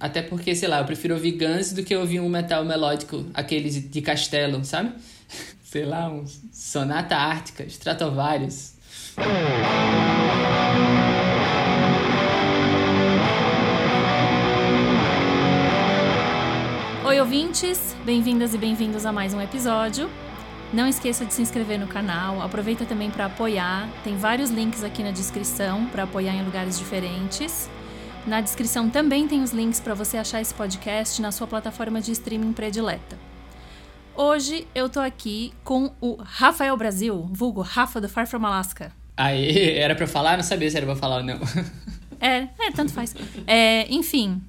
Até porque, sei lá, eu prefiro ouvir Guns do que ouvir um metal melódico, aqueles de castelo, sabe? sei lá, um Sonata Ártica, Stratovarius. Oi, ouvintes! Bem-vindas e bem-vindos a mais um episódio. Não esqueça de se inscrever no canal, aproveita também para apoiar. Tem vários links aqui na descrição para apoiar em lugares diferentes. Na descrição também tem os links para você achar esse podcast na sua plataforma de streaming predileta. Hoje eu tô aqui com o Rafael Brasil, vulgo Rafa do Far From Alaska. Aí, era pra falar? Não sabia se era pra falar ou não. É, é, tanto faz. É, enfim,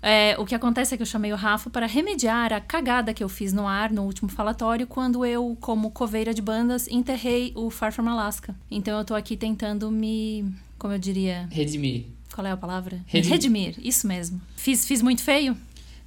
é, o que acontece é que eu chamei o Rafa para remediar a cagada que eu fiz no ar no último falatório quando eu, como coveira de bandas, enterrei o Far From Alaska. Então eu tô aqui tentando me, como eu diria... Redimir. Qual é a palavra? Redim- Redimir, isso mesmo. Fiz, fiz muito feio?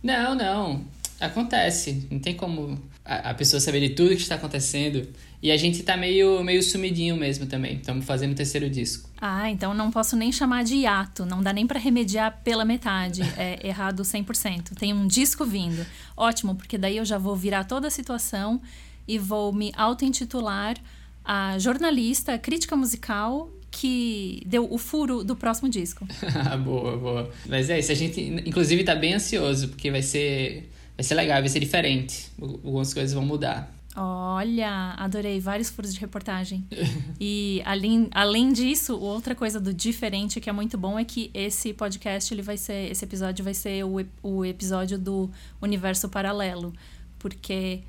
Não, não. Acontece. Não tem como a, a pessoa saber de tudo que está acontecendo. E a gente tá meio, meio sumidinho mesmo também. Estamos fazendo o terceiro disco. Ah, então não posso nem chamar de hiato. Não dá nem para remediar pela metade. É errado 100%. Tem um disco vindo. Ótimo, porque daí eu já vou virar toda a situação e vou me auto-intitular a jornalista, crítica musical que deu o furo do próximo disco. boa, boa. Mas é isso. A gente, inclusive, tá bem ansioso, porque vai ser, vai ser legal, vai ser diferente. Algumas coisas vão mudar. Olha, adorei vários furos de reportagem. E além, além disso, outra coisa do diferente que é muito bom é que esse podcast, ele vai ser, esse episódio vai ser o, o episódio do universo paralelo, porque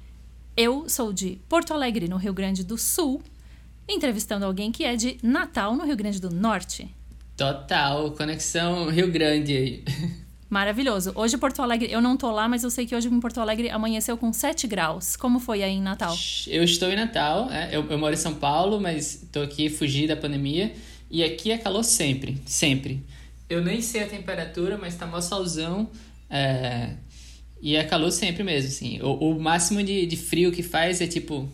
eu sou de Porto Alegre, no Rio Grande do Sul, entrevistando alguém que é de Natal, no Rio Grande do Norte. Total, conexão Rio Grande aí. Maravilhoso. Hoje Porto Alegre, eu não tô lá, mas eu sei que hoje em Porto Alegre amanheceu com 7 graus. Como foi aí em Natal? Eu estou em Natal, é, eu, eu moro em São Paulo, mas estou aqui fugi da pandemia. E aqui é calor sempre, sempre. Eu nem sei a temperatura, mas tá mó solzão. é, e é calor sempre mesmo, assim. O, o máximo de, de frio que faz é tipo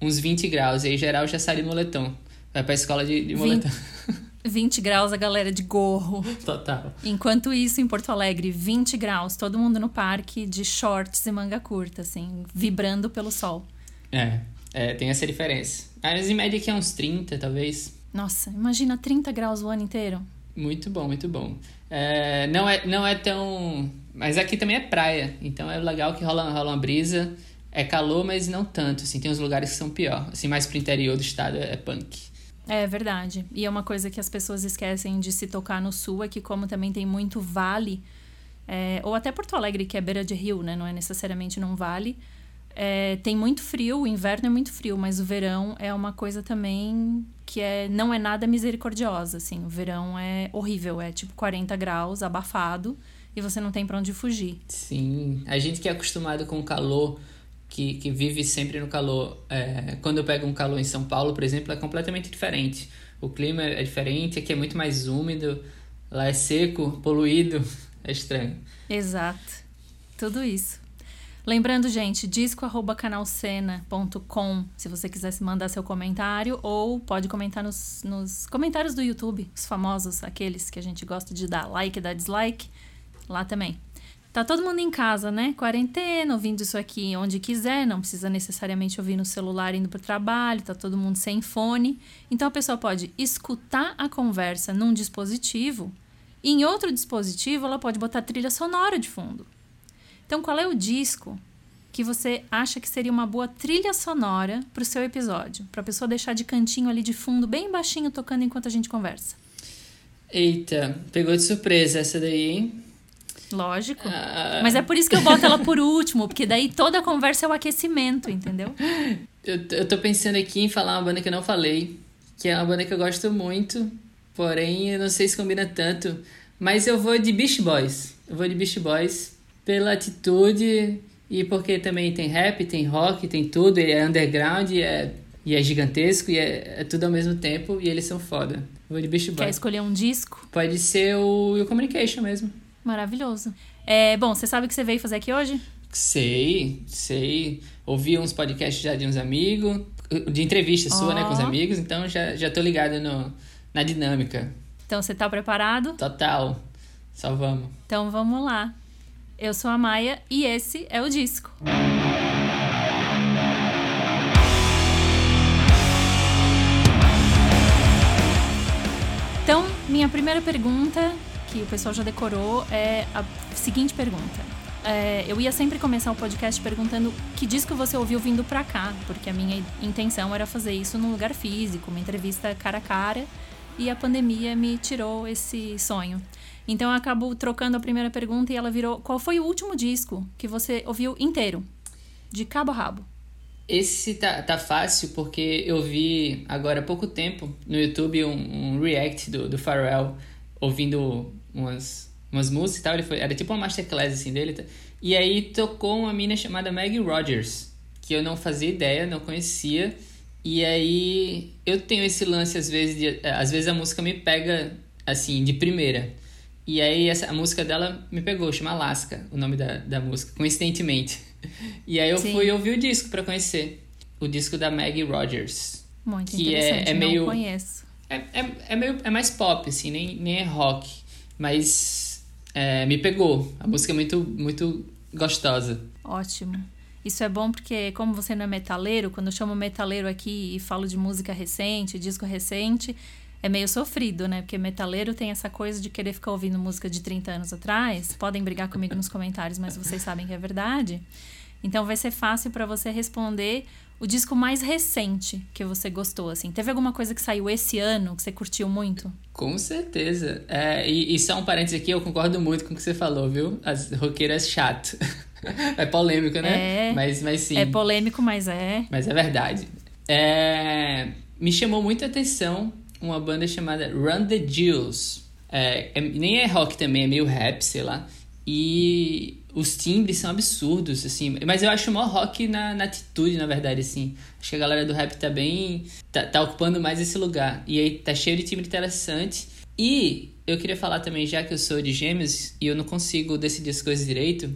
uns 20 graus. E aí, geral, já sai de moletom. Vai pra escola de, de moletom. 20 graus a galera de gorro. Total. Enquanto isso, em Porto Alegre, 20 graus, todo mundo no parque de shorts e manga curta, assim, vibrando pelo sol. É, é, tem essa diferença. Mas em média aqui é uns 30, talvez. Nossa, imagina 30 graus o ano inteiro. Muito bom, muito bom. É, não, é, não é tão. Mas aqui também é praia, então é legal que rola, rola uma brisa. É calor, mas não tanto. Assim, tem uns lugares que são pior. Assim, mais pro interior do estado é punk. É verdade. E é uma coisa que as pessoas esquecem de se tocar no sul, é que como também tem muito vale, é, ou até Porto Alegre, que é beira de rio, né? Não é necessariamente num vale. é, tem muito frio, o inverno é muito frio, mas o verão é uma coisa também que é, não é nada misericordiosa, assim. O verão é horrível, é tipo 40 graus, abafado, e você não tem pra onde fugir. Sim, a gente que é acostumado com o calor, que, que vive sempre no calor, é, quando eu pego um calor em São Paulo, por exemplo, é completamente diferente. O clima é diferente, aqui é muito mais úmido, lá é seco, poluído, é estranho. Exato. Tudo isso. Lembrando, gente, disco.canalcena.com se você quiser se mandar seu comentário, ou pode comentar nos, nos comentários do YouTube, os famosos, aqueles que a gente gosta de dar like e dar dislike, lá também. Tá todo mundo em casa, né? Quarentena, ouvindo isso aqui onde quiser, não precisa necessariamente ouvir no celular indo pro trabalho, tá todo mundo sem fone. Então a pessoa pode escutar a conversa num dispositivo e em outro dispositivo ela pode botar trilha sonora de fundo. Então, qual é o disco que você acha que seria uma boa trilha sonora pro seu episódio? Pra pessoa deixar de cantinho ali de fundo, bem baixinho, tocando enquanto a gente conversa. Eita, pegou de surpresa essa daí, hein? Lógico. Ah, Mas é por isso que eu boto ela por último, porque daí toda a conversa é o aquecimento, entendeu? eu, eu tô pensando aqui em falar uma banda que eu não falei, que é uma banda que eu gosto muito, porém eu não sei se combina tanto, mas eu vou de Beast Boys. Eu vou de Beast Boys pela atitude e porque também tem rap, tem rock, tem tudo, e é underground e é, e é gigantesco e é, é tudo ao mesmo tempo e eles são foda. Eu vou de Quer Boys. escolher um disco? Pode ser o Your Communication mesmo. Maravilhoso. É, bom, você sabe o que você veio fazer aqui hoje? Sei, sei. Ouvi uns podcasts já de uns amigos, de entrevista sua, né, com os amigos, então já, já tô ligado no, na dinâmica. Então, você tá preparado? Total. Só vamos. Então, vamos lá. Eu sou a Maia e esse é o disco. Então, minha primeira pergunta, que o pessoal já decorou, é a seguinte pergunta. É, eu ia sempre começar o podcast perguntando que disco você ouviu vindo pra cá, porque a minha intenção era fazer isso num lugar físico, uma entrevista cara a cara, e a pandemia me tirou esse sonho. Então eu acabo trocando a primeira pergunta e ela virou: qual foi o último disco que você ouviu inteiro, de cabo a rabo? Esse tá, tá fácil porque eu vi agora há pouco tempo no YouTube um, um react do, do Pharrell ouvindo umas, umas músicas e tal. Ele foi, era tipo uma masterclass assim dele. Tá? E aí tocou uma mina chamada Maggie Rogers, que eu não fazia ideia, não conhecia. E aí eu tenho esse lance às vezes de, às vezes a música me pega assim de primeira. E aí essa, a música dela me pegou, chama Alaska, o nome da, da música, coincidentemente. E aí eu Sim. fui ouvir o disco para conhecer. O disco da Maggie Rogers. Muito que interessante, é, é meio, não conheço. É, é, é, meio, é mais pop, assim, nem, nem é rock. Mas é, me pegou. A música é muito, muito gostosa. Ótimo. Isso é bom porque, como você não é metaleiro, quando eu chamo metaleiro aqui e falo de música recente, disco recente, é meio sofrido, né? Porque metaleiro tem essa coisa de querer ficar ouvindo música de 30 anos atrás. Podem brigar comigo nos comentários, mas vocês sabem que é verdade. Então vai ser fácil para você responder o disco mais recente que você gostou, assim. Teve alguma coisa que saiu esse ano que você curtiu muito? Com certeza. É, e, e só um parênteses aqui, eu concordo muito com o que você falou, viu? As roqueiras chato. é polêmico, né? É, mas, mas sim. É polêmico, mas é. Mas é verdade. É, me chamou muita atenção uma banda chamada Run the Jewels. É, é, nem é rock também, é meio rap, sei lá. E os timbres são absurdos, assim. Mas eu acho o maior rock na, na atitude, na verdade, assim. Acho que a galera do rap tá bem. Tá, tá ocupando mais esse lugar. E aí tá cheio de timbre interessante. E eu queria falar também, já que eu sou de gêmeos e eu não consigo decidir as coisas direito,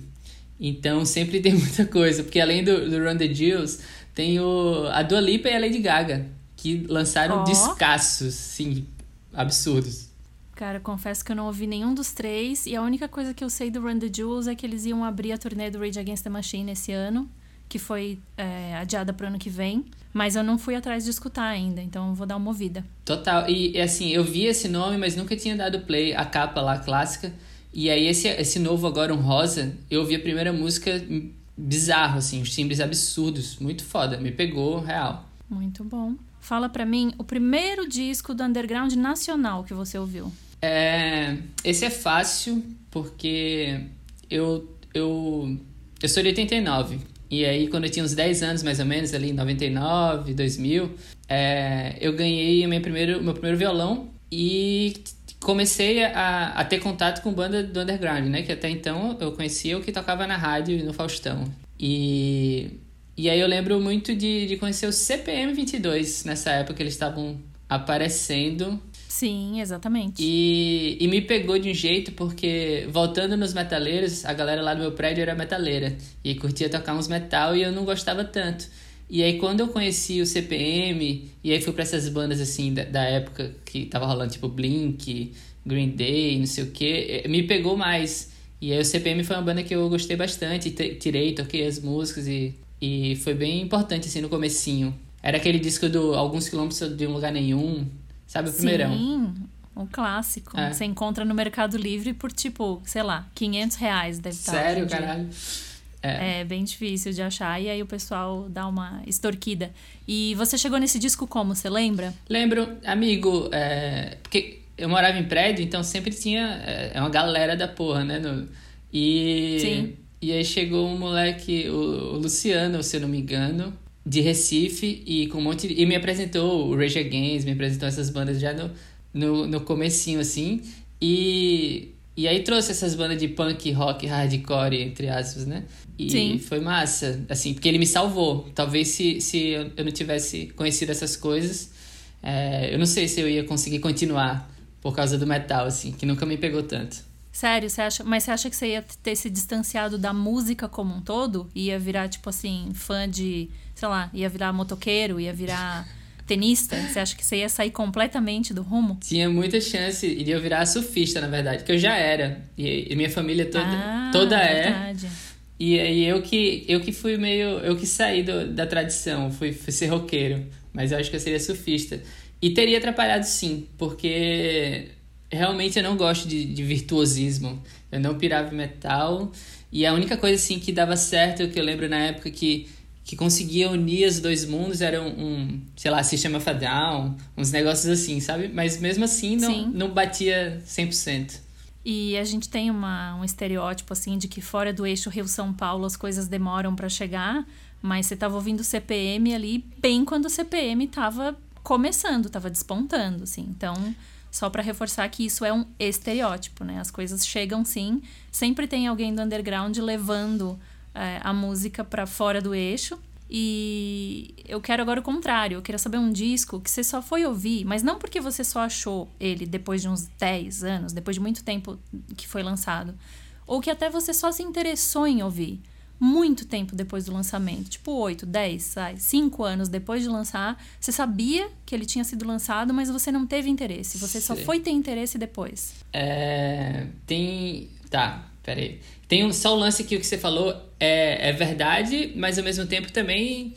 então sempre tem muita coisa. Porque além do, do Run the Jewels, tem o, a Dua Lipa e a Lady Gaga que lançaram oh. descassos, sim, absurdos. Cara, confesso que eu não ouvi nenhum dos três. E a única coisa que eu sei do Run the Jewels é que eles iam abrir a turnê do Rage Against the Machine esse ano, que foi é, adiada pro ano que vem. Mas eu não fui atrás de escutar ainda, então vou dar uma ouvida. Total. E assim, eu vi esse nome, mas nunca tinha dado play, a capa lá clássica. E aí esse, esse novo agora, um rosa, eu ouvi a primeira música bizarro, assim, os timbres absurdos. Muito foda, me pegou real. Muito bom. Fala para mim o primeiro disco do underground nacional que você ouviu. É, esse é fácil porque eu, eu, eu sou de 89. E aí, quando eu tinha uns 10 anos, mais ou menos, ali em 99, 2000, é, eu ganhei meu primeiro, meu primeiro violão e comecei a, a ter contato com banda do underground, né? Que até então eu conhecia o que tocava na rádio no Faustão. E e aí eu lembro muito de, de conhecer o CPM 22 nessa época, eles estavam aparecendo. Sim, exatamente. E, e me pegou de um jeito porque, voltando nos metaleiros, a galera lá do meu prédio era metaleira. E curtia tocar uns metal e eu não gostava tanto. E aí quando eu conheci o CPM, e aí fui pra essas bandas assim da, da época que tava rolando, tipo Blink, Green Day, não sei o que, eh, me pegou mais. E aí o CPM foi uma banda que eu gostei bastante, tirei, toquei as músicas e e foi bem importante, assim, no comecinho. Era aquele disco do Alguns Quilômetros de um Lugar Nenhum, sabe? O primeirão. Sim, um clássico. É. Você encontra no Mercado Livre por, tipo, sei lá, 500 reais deve estar. Sério, caralho? É. é. bem difícil de achar. E aí o pessoal dá uma extorquida. E você chegou nesse disco como? Você lembra? Lembro, amigo. É, porque eu morava em prédio, então sempre tinha. É, é uma galera da porra, né? No, e. Sim. E aí chegou um moleque, o, o Luciano, se eu não me engano, de Recife, e com um monte de, E me apresentou o Rage Against, me apresentou essas bandas já no, no, no comecinho, assim. E, e aí trouxe essas bandas de punk, rock, hardcore, entre aspas, né? E Sim. foi massa, assim, porque ele me salvou. Talvez se, se eu não tivesse conhecido essas coisas, é, eu não sei se eu ia conseguir continuar por causa do metal, assim, que nunca me pegou tanto. Sério, você acha, mas você acha que você ia ter se distanciado da música como um todo? Ia virar, tipo assim, fã de, sei lá, ia virar motoqueiro, ia virar tenista? Você acha que você ia sair completamente do rumo? Tinha muita chance de eu virar surfista, na verdade, que eu já era. E, e minha família toda, ah, toda é. verdade. E aí eu que, eu que fui meio. Eu que saí do, da tradição, fui, fui ser roqueiro. Mas eu acho que eu seria surfista. E teria atrapalhado sim, porque realmente eu não gosto de, de virtuosismo. Eu não pirava em metal. E a única coisa assim que dava certo, que eu lembro na época que, que conseguia unir os dois mundos era um, um sei lá, System of a Down, uns negócios assim, sabe? Mas mesmo assim não, não batia 100%. E a gente tem uma, um estereótipo assim de que fora do eixo Rio-São Paulo as coisas demoram para chegar, mas você estava ouvindo o CPM ali bem quando o CPM estava começando, estava despontando, assim. Então, só para reforçar que isso é um estereótipo, né? As coisas chegam sim, sempre tem alguém do underground levando é, a música para fora do eixo. E eu quero agora o contrário, eu queria saber um disco que você só foi ouvir, mas não porque você só achou ele depois de uns 10 anos, depois de muito tempo que foi lançado, ou que até você só se interessou em ouvir muito tempo depois do lançamento, tipo 8, 10, 5 anos depois de lançar, você sabia que ele tinha sido lançado, mas você não teve interesse, você Sim. só foi ter interesse depois. É, tem. Tá, peraí. Tem um, só o lance aqui o que você falou é, é verdade, mas ao mesmo tempo também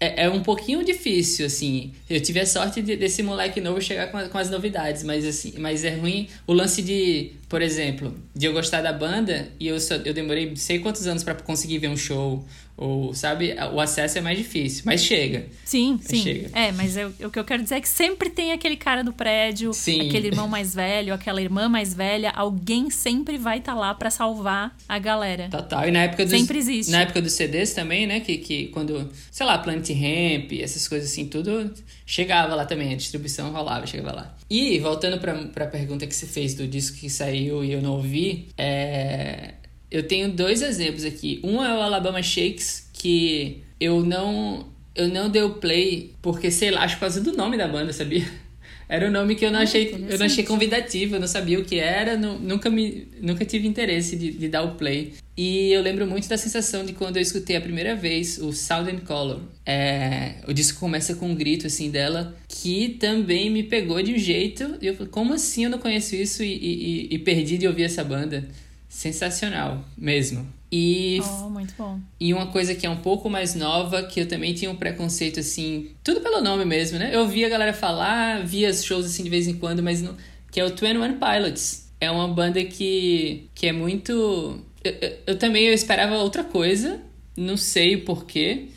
é, é um pouquinho difícil, assim. Eu tive a sorte de, desse moleque novo chegar com, com as novidades, mas assim, mas é ruim o lance de, por exemplo, de eu gostar da banda e eu, só, eu demorei sei quantos anos para conseguir ver um show ou, sabe, o acesso é mais difícil, mas chega. Sim, mas sim. Chega. É, mas eu, o que eu quero dizer é que sempre tem aquele cara do prédio, sim. aquele irmão mais velho, aquela irmã mais velha, alguém sempre vai estar tá lá para salvar a galera. Total. E na época dos, Sempre existe. Na época dos CDs também, né, que, que quando, sei lá, Planet Ramp, essas coisas assim, tudo chegava lá também, a distribuição rolava, chegava lá. E voltando para a pergunta que você fez do disco que saiu e eu não ouvi, é eu tenho dois exemplos aqui. Um é o Alabama Shakes, que eu não eu não dei o play porque, sei lá, acho por causa do nome da banda, sabia? Era um nome que eu não ah, achei, eu não achei convidativo, eu não sabia o que era, não, nunca, me, nunca tive interesse de, de dar o play. E eu lembro muito da sensação de quando eu escutei a primeira vez o Sound and Color. É, o disco começa com um grito assim dela que também me pegou de um jeito. E eu falei, como assim eu não conheço isso e, e, e perdi de ouvir essa banda? Sensacional mesmo. E, oh, muito bom. E uma coisa que é um pouco mais nova, que eu também tinha um preconceito assim, tudo pelo nome mesmo, né? Eu via a galera falar, via shows assim de vez em quando, mas não, que é o Twin One Pilots. É uma banda que, que é muito. Eu, eu, eu também eu esperava outra coisa, não sei o porquê.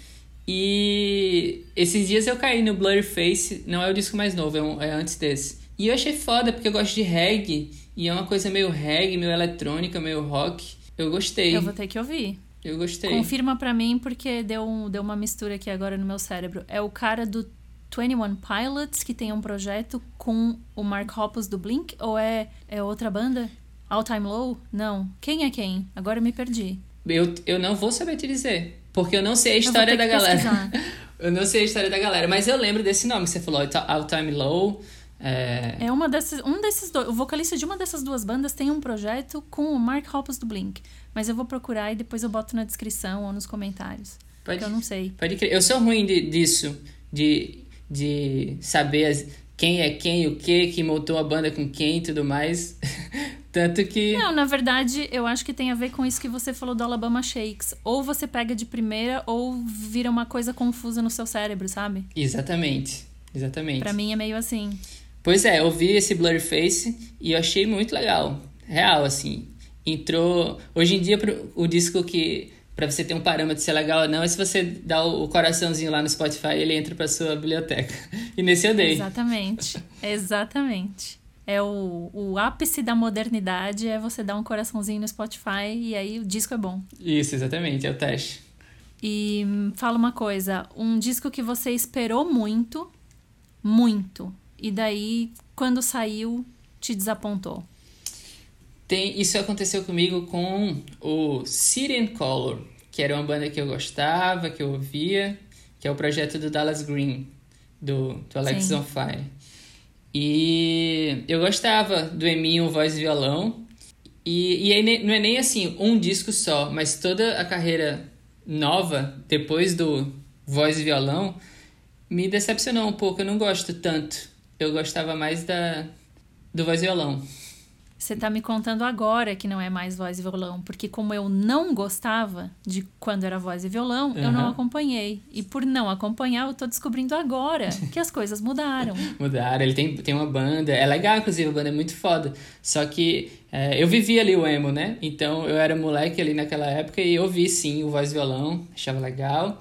E esses dias eu caí no Blurry Face, não é o disco mais novo, é, um, é antes desse. E eu achei foda porque eu gosto de reggae. E é uma coisa meio reggae, meio eletrônica, meio rock. Eu gostei. Eu vou ter que ouvir. Eu gostei. Confirma para mim porque deu, um, deu uma mistura aqui agora no meu cérebro. É o cara do 21 Pilots que tem um projeto com o Mark Hoppus do Blink? Ou é, é outra banda? All Time Low? Não. Quem é quem? Agora eu me perdi. Eu, eu não vou saber te dizer. Porque eu não sei a história da galera. eu não sei a história da galera. Mas eu lembro desse nome que você falou, All Time Low. É... é uma desses, um desses dois. O vocalista de uma dessas duas bandas tem um projeto com o Mark Hoppus do Blink. Mas eu vou procurar e depois eu boto na descrição ou nos comentários. Pode, porque eu não sei. Pode crer. Eu sou ruim de, disso, de, de saber as, quem é quem, o que, que montou a banda com quem e tudo mais. Tanto que. Não, na verdade, eu acho que tem a ver com isso que você falou do Alabama Shakes. Ou você pega de primeira, ou vira uma coisa confusa no seu cérebro, sabe? Exatamente. Exatamente. Pra mim é meio assim. Pois é, eu vi esse Blurryface e eu achei muito legal. Real, assim. Entrou. Hoje em dia, o disco que. Pra você ter um parâmetro se é legal ou não, é se você dá o coraçãozinho lá no Spotify, ele entra pra sua biblioteca. E nesse eu dei. Exatamente. Exatamente. É o, o ápice da modernidade é você dar um coraçãozinho no Spotify e aí o disco é bom. Isso, exatamente, é o teste. E fala uma coisa, um disco que você esperou muito, muito, e daí, quando saiu, te desapontou? Tem, isso aconteceu comigo com o Syrian Color, que era uma banda que eu gostava, que eu ouvia, que é o projeto do Dallas Green, do, do Alex on Fire. E eu gostava do Eminho voz e violão. E, e aí, não é nem assim um disco só, mas toda a carreira nova, depois do voz e violão, me decepcionou um pouco. Eu não gosto tanto. Eu gostava mais da do voz e violão. Você tá me contando agora que não é mais voz e violão, porque como eu não gostava de quando era voz e violão, uhum. eu não acompanhei. E por não acompanhar, eu tô descobrindo agora que as coisas mudaram. mudaram, ele tem, tem uma banda, é legal, inclusive, a banda é muito foda. Só que é, eu vivi ali o emo, né? Então eu era moleque ali naquela época e ouvi sim o voz e violão, achava legal.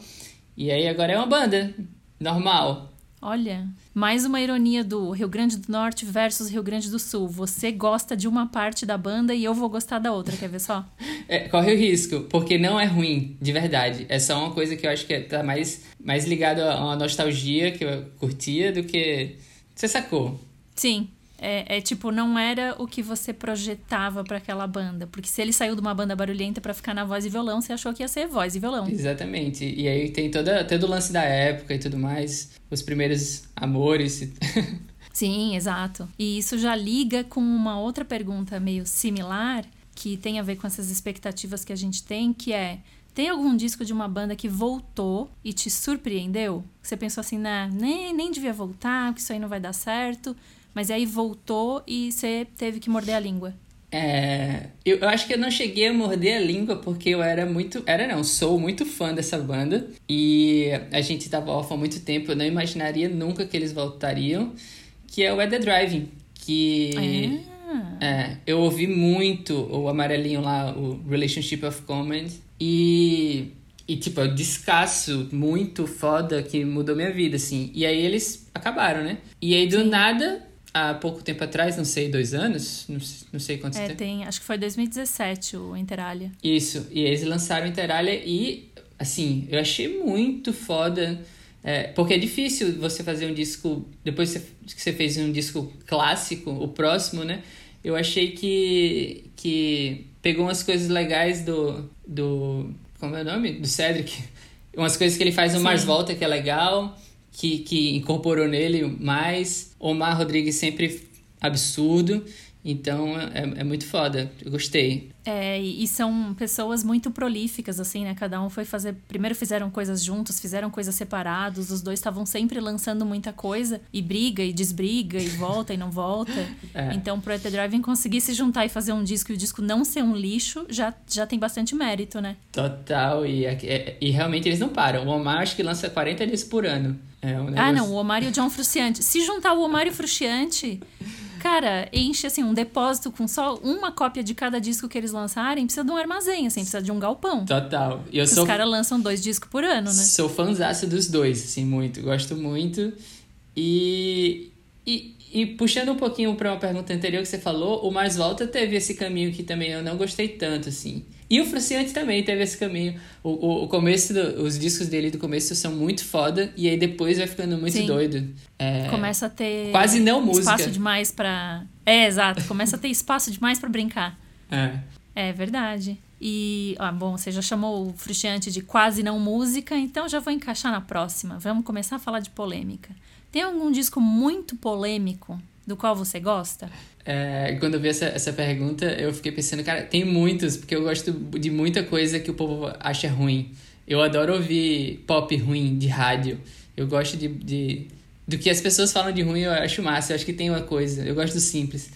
E aí agora é uma banda normal. Olha, mais uma ironia do Rio Grande do Norte versus Rio Grande do Sul. Você gosta de uma parte da banda e eu vou gostar da outra, quer ver só? É, corre o risco, porque não é ruim, de verdade. É só uma coisa que eu acho que tá mais, mais ligado a uma nostalgia que eu curtia do que. Você sacou? Sim. É, é, tipo, não era o que você projetava para aquela banda. Porque se ele saiu de uma banda barulhenta para ficar na voz e violão, você achou que ia ser voz e violão. Exatamente. E aí tem toda, todo o lance da época e tudo mais. Os primeiros amores. Sim, exato. E isso já liga com uma outra pergunta meio similar, que tem a ver com essas expectativas que a gente tem, que é. Tem algum disco de uma banda que voltou e te surpreendeu? Você pensou assim, nah, nem, nem devia voltar, que isso aí não vai dar certo. Mas aí voltou e você teve que morder a língua. É, eu, eu, acho que eu não cheguei a morder a língua porque eu era muito. Era não, sou muito fã dessa banda. E a gente tava órfão há muito tempo, eu não imaginaria nunca que eles voltariam. Que é o Weather Driving. Que. Ah. É, eu ouvi muito o amarelinho lá, o Relationship of Command. E. E, tipo, é um descasso muito foda que mudou minha vida, assim. E aí eles acabaram, né? E aí, do Sim. nada, há pouco tempo atrás, não sei, dois anos, não, não sei quanto é, tempo. Tem, acho que foi 2017 o Interalia. Isso, e eles lançaram o Interalia e, assim, eu achei muito foda. É, porque é difícil você fazer um disco, depois que você fez um disco clássico, o próximo, né? Eu achei que, que pegou umas coisas legais do, do. Como é o nome? Do Cedric. Umas coisas que ele faz no Sim. Mars Volta que é legal que, que incorporou nele mais. Omar Rodrigues sempre absurdo. Então é, é muito foda, eu gostei. É, e são pessoas muito prolíficas, assim, né? Cada um foi fazer. Primeiro fizeram coisas juntos, fizeram coisas separados, os dois estavam sempre lançando muita coisa, e briga e desbriga, e volta e não volta. É. Então, pro ET Driving conseguir se juntar e fazer um disco e o disco não ser um lixo, já, já tem bastante mérito, né? Total, e, é, e realmente eles não param. O Omar acho que lança 40 discos por ano. É um negócio... Ah, não, o Omar e o John Frusciante. Se juntar o Omar e o Frusciante, cara, enche assim um depósito com só uma cópia de cada disco que eles lançarem, precisa de um armazém, assim, precisa de um galpão. Total. E eu sou... Os caras lançam dois discos por ano, né? Sou fãzaço dos dois, assim, muito. Gosto muito. E, e, e puxando um pouquinho para uma pergunta anterior que você falou, o Mars Volta teve esse caminho que também eu não gostei tanto, assim. E o Fruciante também teve esse caminho. O, o, o começo, do, os discos dele do começo são muito foda, e aí depois vai ficando muito Sim. doido. É, Começa a ter. Quase não música. Espaço demais pra. É, exato. Começa a ter espaço demais para brincar. É. É verdade. E, ah, bom, você já chamou o Frustiante de quase não música, então já vou encaixar na próxima. Vamos começar a falar de polêmica. Tem algum disco muito polêmico do qual você gosta? É, quando eu vi essa, essa pergunta, eu fiquei pensando, cara, tem muitos, porque eu gosto de muita coisa que o povo acha ruim. Eu adoro ouvir pop ruim de rádio. Eu gosto de, de. Do que as pessoas falam de ruim, eu acho massa. Eu acho que tem uma coisa. Eu gosto do simples.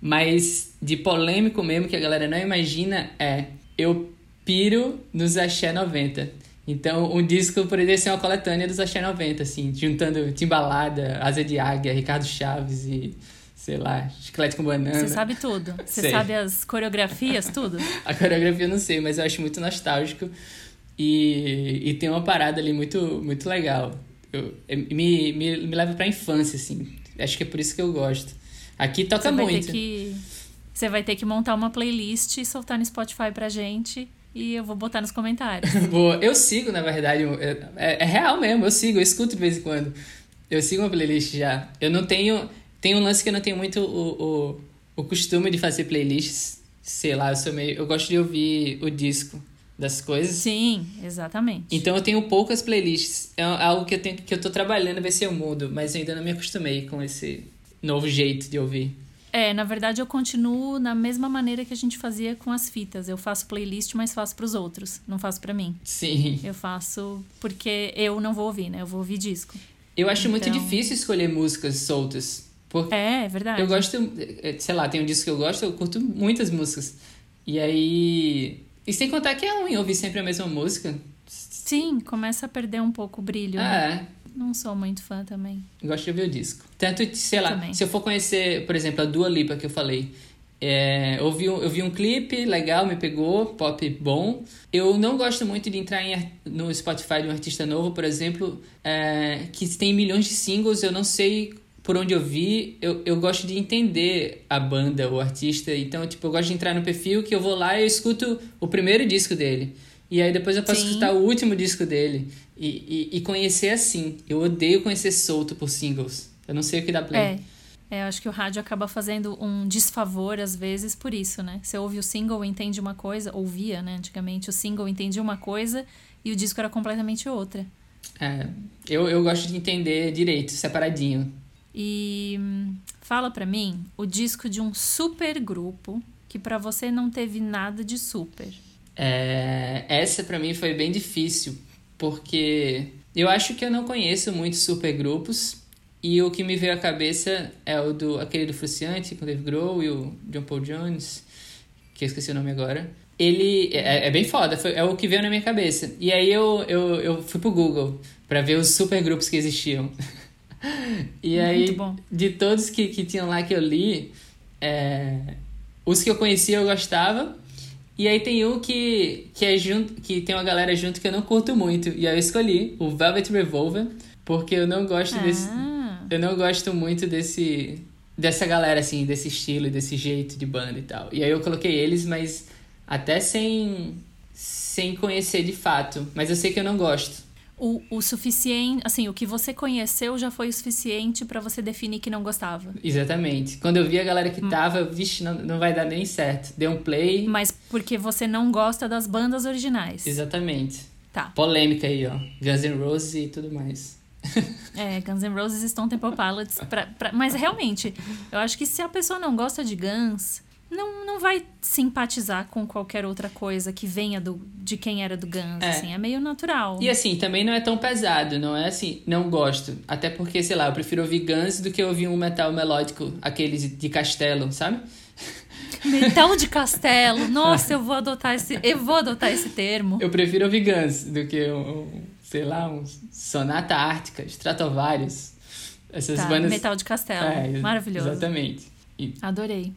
Mas de polêmico mesmo, que a galera não imagina, é. Eu piro nos Axé 90. Então, um disco poderia ser uma coletânea dos Axé 90, assim, juntando Timbalada, Asa de Águia, Ricardo Chaves e sei lá, chiclete com banana. Você sabe tudo. Você sabe as coreografias, tudo? a coreografia eu não sei, mas eu acho muito nostálgico. E, e tem uma parada ali muito, muito legal. Eu, me, me, me leva pra infância, assim. Acho que é por isso que eu gosto. Aqui toca você muito. Que, você vai ter que montar uma playlist e soltar no Spotify pra gente. E eu vou botar nos comentários. Boa. Eu sigo, na verdade. É, é, é real mesmo, eu sigo, eu escuto de vez em quando. Eu sigo uma playlist já. Eu não tenho. Tem um lance que eu não tenho muito o, o, o costume de fazer playlists. Sei lá, eu sou meio. Eu gosto de ouvir o disco das coisas. Sim, exatamente. Então eu tenho poucas playlists. É algo que eu tenho que eu tô trabalhando ver se eu mudo, mas eu ainda não me acostumei com esse novo jeito de ouvir. É, na verdade eu continuo na mesma maneira que a gente fazia com as fitas. Eu faço playlist, mas faço para os outros, não faço para mim. Sim. Eu faço porque eu não vou ouvir, né? Eu vou ouvir disco. Eu acho muito Então- difícil escolher músicas soltas. Porque É, é verdade. eu gosto, eh, sei lá, tem um disco que eu gosto, eu curto muitas músicas. E aí. E sem contar que é ruim ouvir sempre a mesma música. Sim, começa a perder um pouco o brilho. né? Não sou muito fã também. gosto de ouvir o disco. Tanto, sei lá, Também. se eu for conhecer, por exemplo, a Dua Lipa que eu falei. É, eu, vi, um- eu vi um clipe legal, me pegou, pop bom. Eu não gosto muito de entrar em no Spotify de um artista novo, por exemplo, é, que tem milhões de singles, eu não sei por onde eu vi. Eu, eu gosto de entender a banda, o artista. Então, tipo, eu gosto de entrar no perfil que eu vou lá e eu escuto o primeiro disco dele. E aí depois eu posso Sim. escutar o último disco dele. E, e, e conhecer assim. Eu odeio conhecer solto por singles. Eu não sei o que dá play. É. É, eu acho que o rádio acaba fazendo um desfavor, às vezes, por isso, né? Você ouve o single entende uma coisa, ouvia, né? Antigamente, o single entendia uma coisa e o disco era completamente outra. É, eu, eu gosto de entender direito, separadinho. E hum, fala pra mim o disco de um super grupo que pra você não teve nada de super. É, essa pra mim foi bem difícil, porque eu acho que eu não conheço muitos supergrupos e o que me veio à cabeça é o do aquele do Fruciante com o Dave Grohl e o John Paul Jones, que eu esqueci o nome agora. Ele é, é bem foda, foi, é o que veio na minha cabeça. E aí eu, eu, eu fui pro Google pra ver os supergrupos que existiam. e aí, de todos que, que tinham lá que eu li, é, os que eu conhecia eu gostava. E aí tem um que, que é junto, que tem uma galera junto que eu não curto muito. E aí eu escolhi o Velvet Revolver, porque eu não gosto desse. Ah, Eu não gosto muito desse. dessa galera, assim, desse estilo, desse jeito de banda e tal. E aí eu coloquei eles, mas até sem. sem conhecer de fato. Mas eu sei que eu não gosto. O, o suficiente, assim, o que você conheceu já foi o suficiente pra você definir que não gostava. Exatamente. Quando eu vi a galera Hum. que tava, vixe, não, não vai dar nem certo. Deu um play. Mas porque você não gosta das bandas originais. Exatamente. Tá. Polêmica aí, ó. Guns N' Roses e tudo mais. É, Guns N' Roses, Stone Temple Pilots. Pra, pra, mas realmente, eu acho que se a pessoa não gosta de Guns, não, não vai simpatizar com qualquer outra coisa que venha do, de quem era do Guns. É. Assim, é meio natural. E assim, também não é tão pesado, não é assim, não gosto. Até porque, sei lá, eu prefiro ouvir Guns do que ouvir um metal melódico, aqueles de castelo, sabe? Metal de castelo. Nossa, eu vou adotar esse, eu vou adotar esse termo. Eu prefiro ouvir Guns do que um, sei lá, um Sonata Ártica, Stratovarius. Essas Tá, bandas. Metal de castelo. É, Maravilhoso. Exatamente. E- Adorei.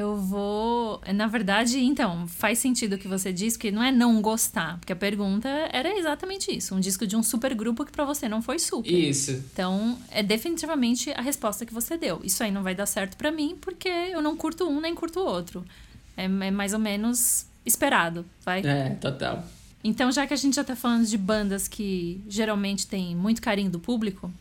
Eu vou. Na verdade, então, faz sentido o que você disse, porque não é não gostar, porque a pergunta era exatamente isso: um disco de um super grupo que pra você não foi super. Isso. Então, é definitivamente a resposta que você deu. Isso aí não vai dar certo pra mim, porque eu não curto um nem curto o outro. É, é mais ou menos esperado, vai? É, total. Então, já que a gente já tá falando de bandas que geralmente têm muito carinho do público,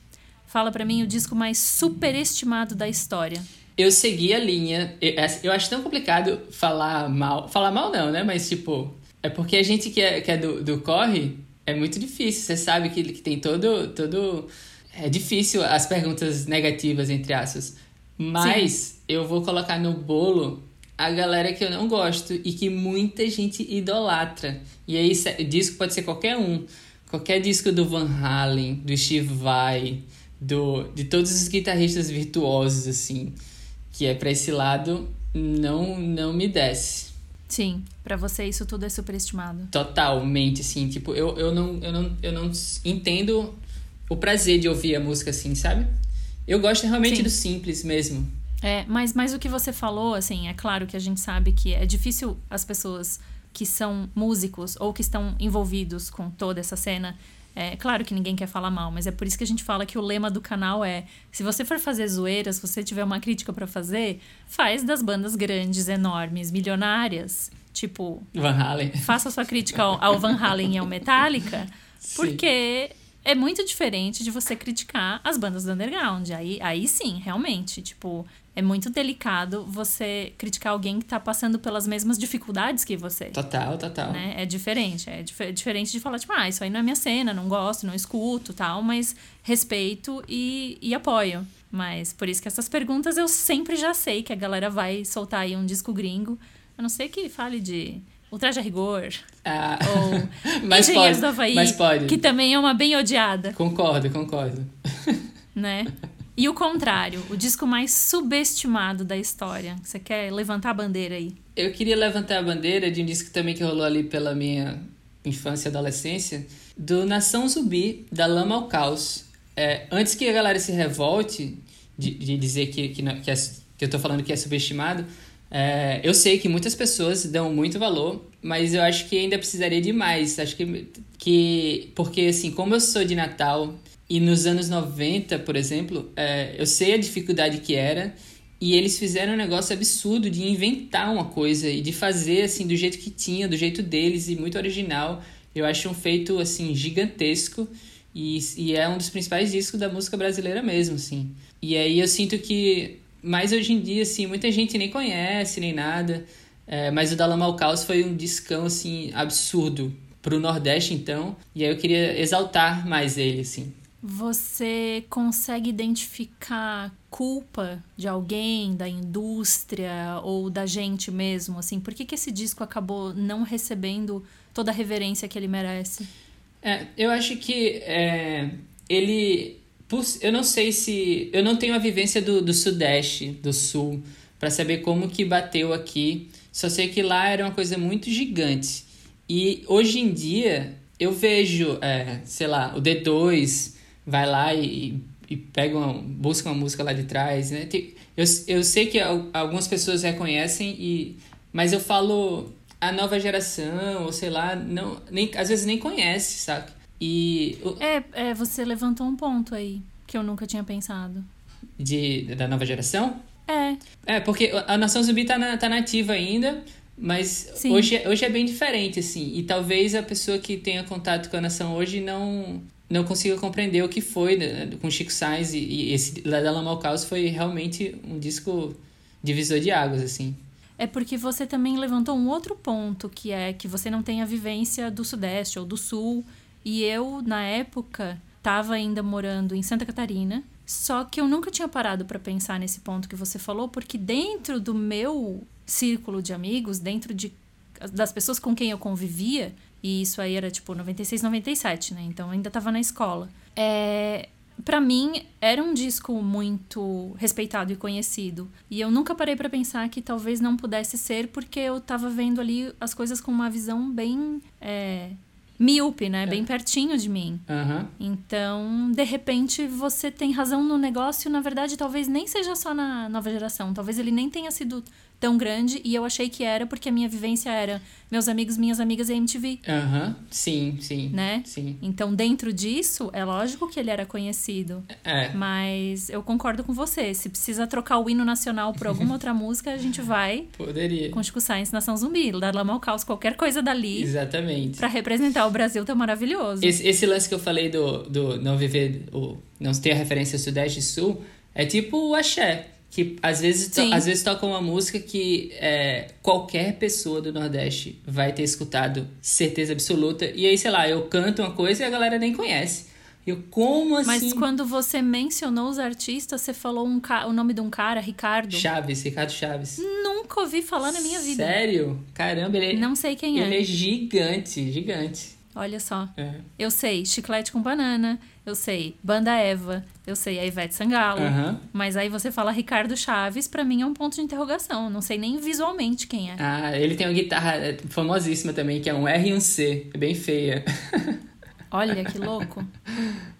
fala pra mim o disco mais superestimado da história. Eu segui a linha. Eu, eu acho tão complicado falar mal. Falar mal não, né? Mas, tipo, é porque a gente que é, que é do, do corre é muito difícil. Você sabe que, que tem todo, todo. É difícil as perguntas negativas, entre aspas. Mas eu vou colocar no bolo a galera que eu não gosto e que muita gente idolatra. E aí, se- disco pode ser qualquer um. Qualquer disco do Van Halen, do Steve Vai, do, de todos os guitarristas virtuosos, assim, que é pra esse lado, não, não me desce. Sim, pra você isso tudo é superestimado. Totalmente, assim, tipo, eu, eu, não, eu, não, eu não entendo o prazer de ouvir a música assim, sabe? Eu gosto realmente Sim. do simples mesmo. É, mas, mas o que você falou, assim, é claro que a gente sabe que é difícil as pessoas que são músicos ou que estão envolvidos com toda essa cena. É claro que ninguém quer falar mal, mas é por isso que a gente fala que o lema do canal é: se você for fazer zoeira, se você tiver uma crítica pra fazer, faz das bandas grandes, enormes, milionárias. Tipo, Van Halen. faça sua crítica ao, ao Van Halen e ao Metallica, Sim. É muito diferente de você criticar as bandas do underground. Aí, aí sim, realmente, tipo, é muito delicado você criticar alguém que tá passando pelas mesmas dificuldades que você. Total, total. Né? É diferente. É dif- diferente de falar, tipo, ah, isso aí não é minha cena, não gosto, não escuto tal, mas respeito e, e apoio. Mas por isso que essas perguntas eu sempre já sei que a galera vai soltar aí um disco gringo. A não ser que fale de Ultraje a Rigor Ah, ou mas Engenheiros pode, do Havaí, mas pode. que também é uma bem odiada. Concordo, concordo. Né? E o contrário, o disco mais subestimado da história. Você quer levantar a bandeira aí? Eu queria levantar a bandeira de um disco também que rolou ali pela minha infância e adolescência, do Nação Zumbi, da Lama ao Caos. É, antes que a galera se revolte de, de dizer que, que, que, é, que eu tô falando que é subestimado, é, eu sei que muitas pessoas dão muito valor, mas eu acho que ainda precisaria de mais. Acho que, que porque assim, como eu sou de Natal e nos anos 90, por exemplo, é, eu sei a dificuldade que era e eles fizeram um negócio absurdo de inventar uma coisa e de fazer assim do jeito que tinha, do jeito deles e muito original. Eu acho um feito assim gigantesco e, e é um dos principais discos da música brasileira mesmo, assim. E aí eu sinto que, mais hoje em dia, assim, muita gente nem conhece, nem nada. É, mas o da Lama ao Caos foi um discão, assim, absurdo pro Nordeste, então. E aí eu queria exaltar mais ele, assim. Você consegue identificar culpa de alguém, da indústria ou da gente mesmo, assim? Por que, que esse disco acabou não recebendo toda a reverência que ele merece? É, eu acho que é, ele. Eu não sei se. Eu não tenho a vivência do, do Sudeste, do Sul, para saber como que bateu aqui. Só sei que lá era uma coisa muito gigante. E hoje em dia eu vejo, é, sei lá, o D2 vai lá e, e pega uma, busca uma música lá de trás, né? Eu, eu sei que algumas pessoas reconhecem, e, mas eu falo a nova geração, ou sei lá, não, nem, às vezes nem conhece, saca? E. É, é, você levantou um ponto aí que eu nunca tinha pensado. De, da nova geração? É. É, porque a Nação Zumbi tá, na, tá nativa ainda, mas hoje, é, hoje é bem diferente, assim. E talvez a pessoa que tenha contato com a Nação hoje não, não consiga compreender o que foi né, com Chico Sainz. E, e esse La Lama ao Caos foi realmente um disco divisor de águas, assim é porque você também levantou um outro ponto, que é que você não tem a vivência do Sudeste ou do Sul. E eu, na época, estava ainda morando em Santa Catarina. Só que eu nunca tinha parado para pensar nesse ponto que você falou, porque dentro do meu círculo de amigos, dentro de, das pessoas com quem eu convivia, e isso aí era tipo 96, 97, né? Então ainda estava na escola. É, para mim era um disco muito respeitado e conhecido. E eu nunca parei para pensar que talvez não pudesse ser porque eu tava vendo ali as coisas com uma visão bem é, míope, né? É. Bem pertinho de mim. Uhum. Então, de repente, você tem razão no negócio. Na verdade, talvez nem seja só na nova geração. Talvez ele nem tenha sido tão grande e eu achei que era porque a minha vivência era meus amigos, minhas amigas e MTV. Aham, uhum. sim, sim. Né? Sim. Então, dentro disso, é lógico que ele era conhecido. É. Mas eu concordo com você. Se precisa trocar o hino nacional por alguma outra música, a gente vai. Poderia. Com Chico Science, Nação Zumbi, dar Lama ao Caos, qualquer coisa dali. Exatamente. Pra representar o Brasil tá maravilhoso. Esse, esse lance que eu falei do, do não viver, o, não ter a referência Sudeste e Sul, é tipo o axé que às vezes, to, às vezes toca uma música que é, qualquer pessoa do Nordeste vai ter escutado, certeza absoluta. E aí, sei lá, eu canto uma coisa e a galera nem conhece. Eu, como assim? Mas quando você mencionou os artistas, você falou um ca... o nome de um cara, Ricardo. Chaves, Ricardo Chaves. Nunca ouvi falar na minha vida. Sério? Caramba, ele é... Não sei quem é. Ele é gigante, gigante. Olha só. É. Eu sei Chiclete com Banana, eu sei Banda Eva, eu sei a Ivete Sangalo. Uhum. Mas aí você fala Ricardo Chaves, para mim é um ponto de interrogação. Não sei nem visualmente quem é. Ah, ele tem uma guitarra é, famosíssima também, que é um R e um C. É bem feia. Olha que louco.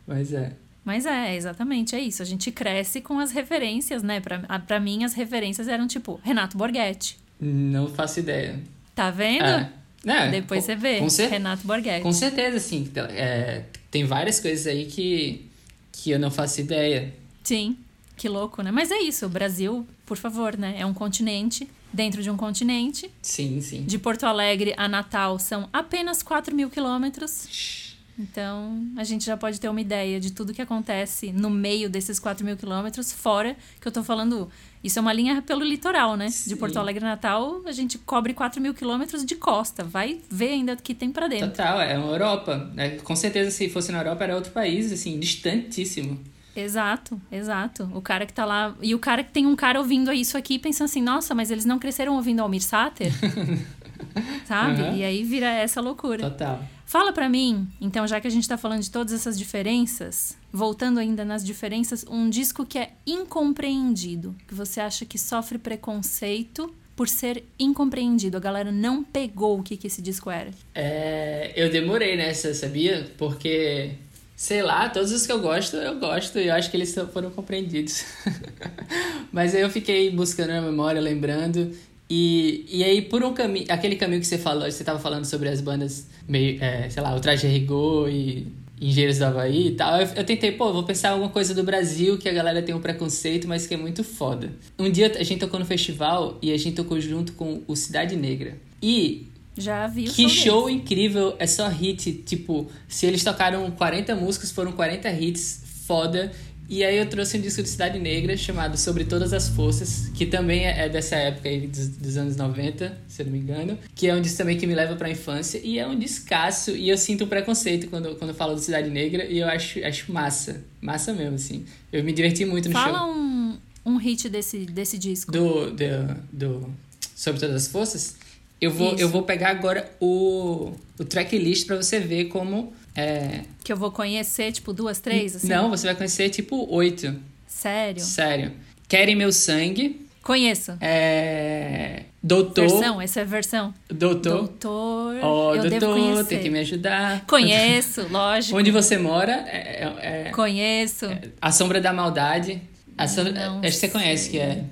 Mas é. Mas é, exatamente, é isso. A gente cresce com as referências, né? Pra, pra mim, as referências eram tipo Renato Borghetti. Não faço ideia. Tá vendo? É. É, Depois você vê. Cer- Renato Borghetti. Com certeza, sim. É, tem várias coisas aí que, que eu não faço ideia. Sim, que louco, né? Mas é isso, o Brasil, por favor, né? É um continente dentro de um continente. Sim, sim. De Porto Alegre a Natal são apenas 4 mil quilômetros. Então, a gente já pode ter uma ideia de tudo que acontece no meio desses 4 mil quilômetros, fora que eu tô falando. Isso é uma linha pelo litoral, né? Sim. De Porto Alegre Natal, a gente cobre 4 mil quilômetros de costa. Vai ver ainda o que tem para dentro. Total, é uma Europa. É, com certeza, se fosse na Europa, era outro país, assim, distantíssimo. Exato, exato. O cara que tá lá. E o cara que tem um cara ouvindo isso aqui pensando assim, nossa, mas eles não cresceram ouvindo Almir Sater? Sabe? Uhum. E aí vira essa loucura. Total. Fala para mim, então, já que a gente tá falando de todas essas diferenças, voltando ainda nas diferenças, um disco que é incompreendido, que você acha que sofre preconceito por ser incompreendido. A galera não pegou o que, que esse disco era. É, eu demorei nessa, sabia? Porque Sei lá, todos os que eu gosto, eu gosto e eu acho que eles foram compreendidos. Mas aí eu fiquei buscando na memória, lembrando. E, e aí, por um caminho, aquele caminho que você falou, você tava falando sobre as bandas meio, é, sei lá, o Traje Rigor e Engenheiros do Havaí e tal, eu, eu, tentei, pô, vou pensar alguma coisa do Brasil que a galera tem um preconceito, mas que é muito foda. Um dia a gente tocou no festival e a gente tocou junto com o Cidade Negra. E já vi o Que show, incrível, é só hit. Tipo, se eles tocaram 40 músicas, foram 40 hits, foda. E aí eu trouxe um disco de Cidade Negra chamado Sobre Todas as Forças, que também é dessa época aí dos, dos anos 90, se eu não me engano. Que é um disco também que me leva pra infância. E é um descasso. E eu sinto um preconceito quando, quando eu falo de Cidade Negra. E eu acho, acho massa. Massa mesmo, assim. Eu me diverti muito no Fala show. Fala um, um hit desse, desse disco. Do, do, do Sobre Todas as Forças? Eu vou, eu vou pegar agora o, o tracklist para você ver como. É... Que eu vou conhecer, tipo, duas, três? Assim? Não, você vai conhecer, tipo, oito. Sério? Sério. Querem Meu Sangue. Conheço. É. Doutor. Versão, essa é a versão. Doutor. Doutor. Ó, oh, eu doutor, tem que me ajudar. Conheço, lógico. Onde você mora? É, é, é Conheço. É, a Sombra da Maldade. A sombra, acho que você conhece, que é.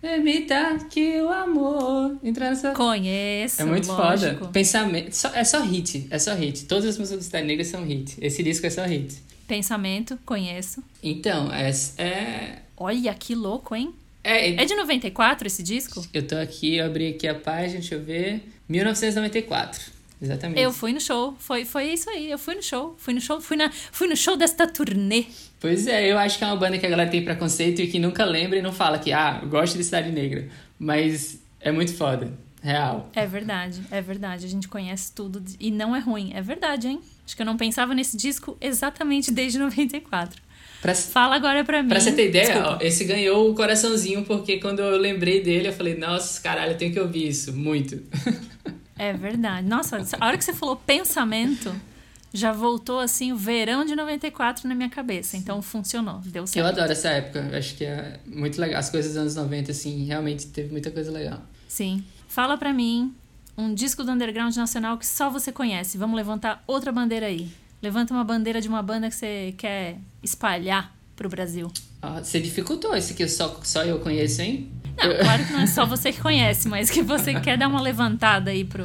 Permita que o amor entre nessa... Conheço, É muito lógico. foda. Pensamento... Só, é só hit, é só hit. Todas as músicas do Cidade Negra são hit. Esse disco é só hit. Pensamento, conheço. Então, é... é... Olha, que louco, hein? É, é de 94 esse disco? Eu tô aqui, eu abri aqui a página, deixa eu ver. 1994. Exatamente. Eu fui no show, foi, foi isso aí, eu fui no show, fui no show, fui, na, fui no show desta turnê. Pois é, eu acho que é uma banda que a galera tem preconceito e que nunca lembra e não fala que, ah, gosto de Cidade Negra. Mas é muito foda, real. É verdade, é verdade, a gente conhece tudo e não é ruim, é verdade, hein? Acho que eu não pensava nesse disco exatamente desde 94. Pra, Fala agora pra mim. Pra você ter ideia, ó, esse ganhou o coraçãozinho porque quando eu lembrei dele, eu falei, nossa, caralho, eu tenho que ouvir isso, muito. É verdade. Nossa, a hora que você falou pensamento, já voltou assim o verão de 94 na minha cabeça. Então funcionou, deu certo. Eu adoro essa época. Acho que é muito legal. As coisas dos anos 90, assim, realmente teve muita coisa legal. Sim. Fala pra mim um disco do underground nacional que só você conhece. Vamos levantar outra bandeira aí. Levanta uma bandeira de uma banda que você quer espalhar pro Brasil. Ah, você dificultou esse que só, só eu conheço, hein? Não, claro que não é só você que conhece, mas que você quer dar uma levantada aí pro,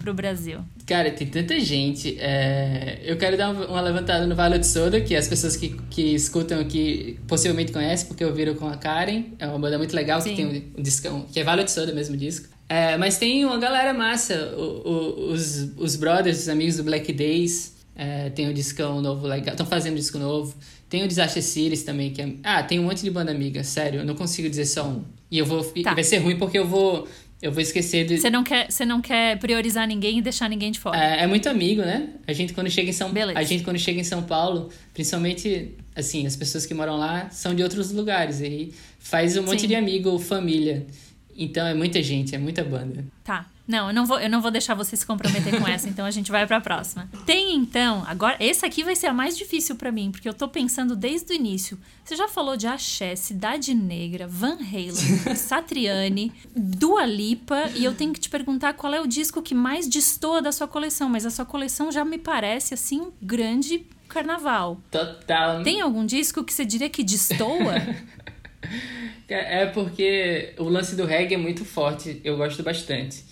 pro Brasil. Cara, tem tanta gente. É... Eu quero dar uma levantada no Violet Soda, que as pessoas que, que escutam aqui possivelmente conhecem, porque ouviram com a Karen. É uma banda muito legal, Sim. que tem um, um discão, que é Violet Soda mesmo disco. É, mas tem uma galera massa, o, o, os, os brothers, os amigos do Black Days, é, tem um discão novo legal, estão fazendo disco novo. Tem o Disaster Cities também, que é... Ah, tem um monte de banda amiga, sério, eu não consigo dizer só um. E eu vou. Tá. Vai ser ruim porque eu vou. Eu vou esquecer de. Você não quer, você não quer priorizar ninguém e deixar ninguém de fora. É, é muito amigo, né? A gente quando chega em São Beleza. A gente quando chega em São Paulo, principalmente assim, as pessoas que moram lá são de outros lugares. E faz um monte Sim. de amigo, família. Então é muita gente, é muita banda. Tá. Não, eu não vou, eu não vou deixar você se comprometer com essa, então a gente vai para a próxima. Tem então, agora esse aqui vai ser a mais difícil para mim, porque eu tô pensando desde o início. Você já falou de Axé, Cidade Negra, Van Halen, Satriani, Dua Lipa, e eu tenho que te perguntar qual é o disco que mais destoa da sua coleção, mas a sua coleção já me parece assim um grande carnaval. Total. Tem algum disco que você diria que destoa? é porque o lance do reggae é muito forte, eu gosto bastante.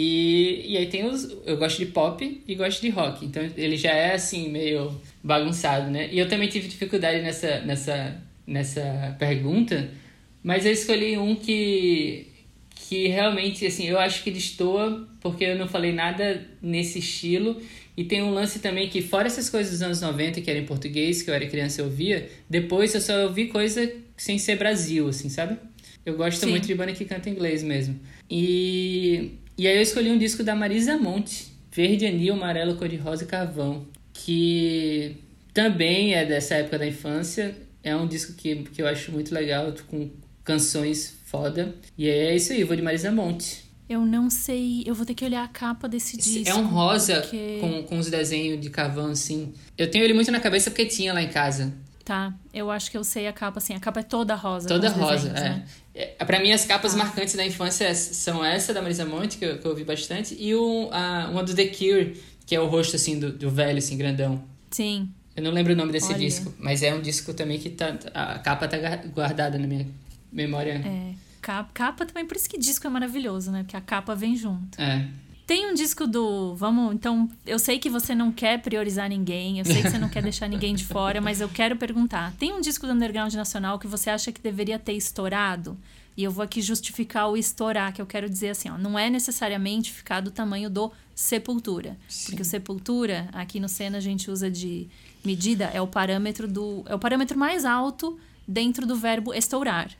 E, e aí tem os. Eu gosto de pop e gosto de rock. Então ele já é assim, meio bagunçado, né? E eu também tive dificuldade nessa, nessa, nessa pergunta, mas eu escolhi um que, que realmente, assim, eu acho que destoa, porque eu não falei nada nesse estilo. E tem um lance também que, fora essas coisas dos anos 90, que era em português, que eu era criança e ouvia, depois eu só ouvi coisa sem ser Brasil, assim, sabe? Eu gosto Sim. muito de banda que canta inglês mesmo. E e aí eu escolhi um disco da Marisa Monte, Verde, Anil, Amarelo, Cor-de-Rosa e Carvão, que também é dessa época da infância. É um disco que, que eu acho muito legal, com canções foda. E é isso aí, eu vou de Marisa Monte. Eu não sei, eu vou ter que olhar a capa desse disco. É um rosa porque... com, com os desenhos de carvão, assim. Eu tenho ele muito na cabeça porque tinha lá em casa. Tá, eu acho que eu sei a capa, assim. A capa é toda rosa. Toda rosa, desenhos, é. Né? é. Pra mim, as capas ah. marcantes da infância são essa da Marisa Monte, que eu, que eu ouvi bastante, e o, a, uma do The Cure, que é o rosto, assim, do, do velho, assim, grandão. Sim. Eu não lembro o nome desse Olha. disco, mas é um disco também que tá. A capa tá guardada na minha memória. É. Capa, capa também, por isso que disco é maravilhoso, né? Porque a capa vem junto. É. Tem um disco do. Vamos, então. Eu sei que você não quer priorizar ninguém, eu sei que você não quer deixar ninguém de fora, mas eu quero perguntar: tem um disco do Underground Nacional que você acha que deveria ter estourado? E eu vou aqui justificar o estourar, que eu quero dizer assim, ó, não é necessariamente ficar do tamanho do Sepultura. Sim. Porque o Sepultura, aqui no Sena a gente usa de medida, é o parâmetro do. É o parâmetro mais alto dentro do verbo estourar.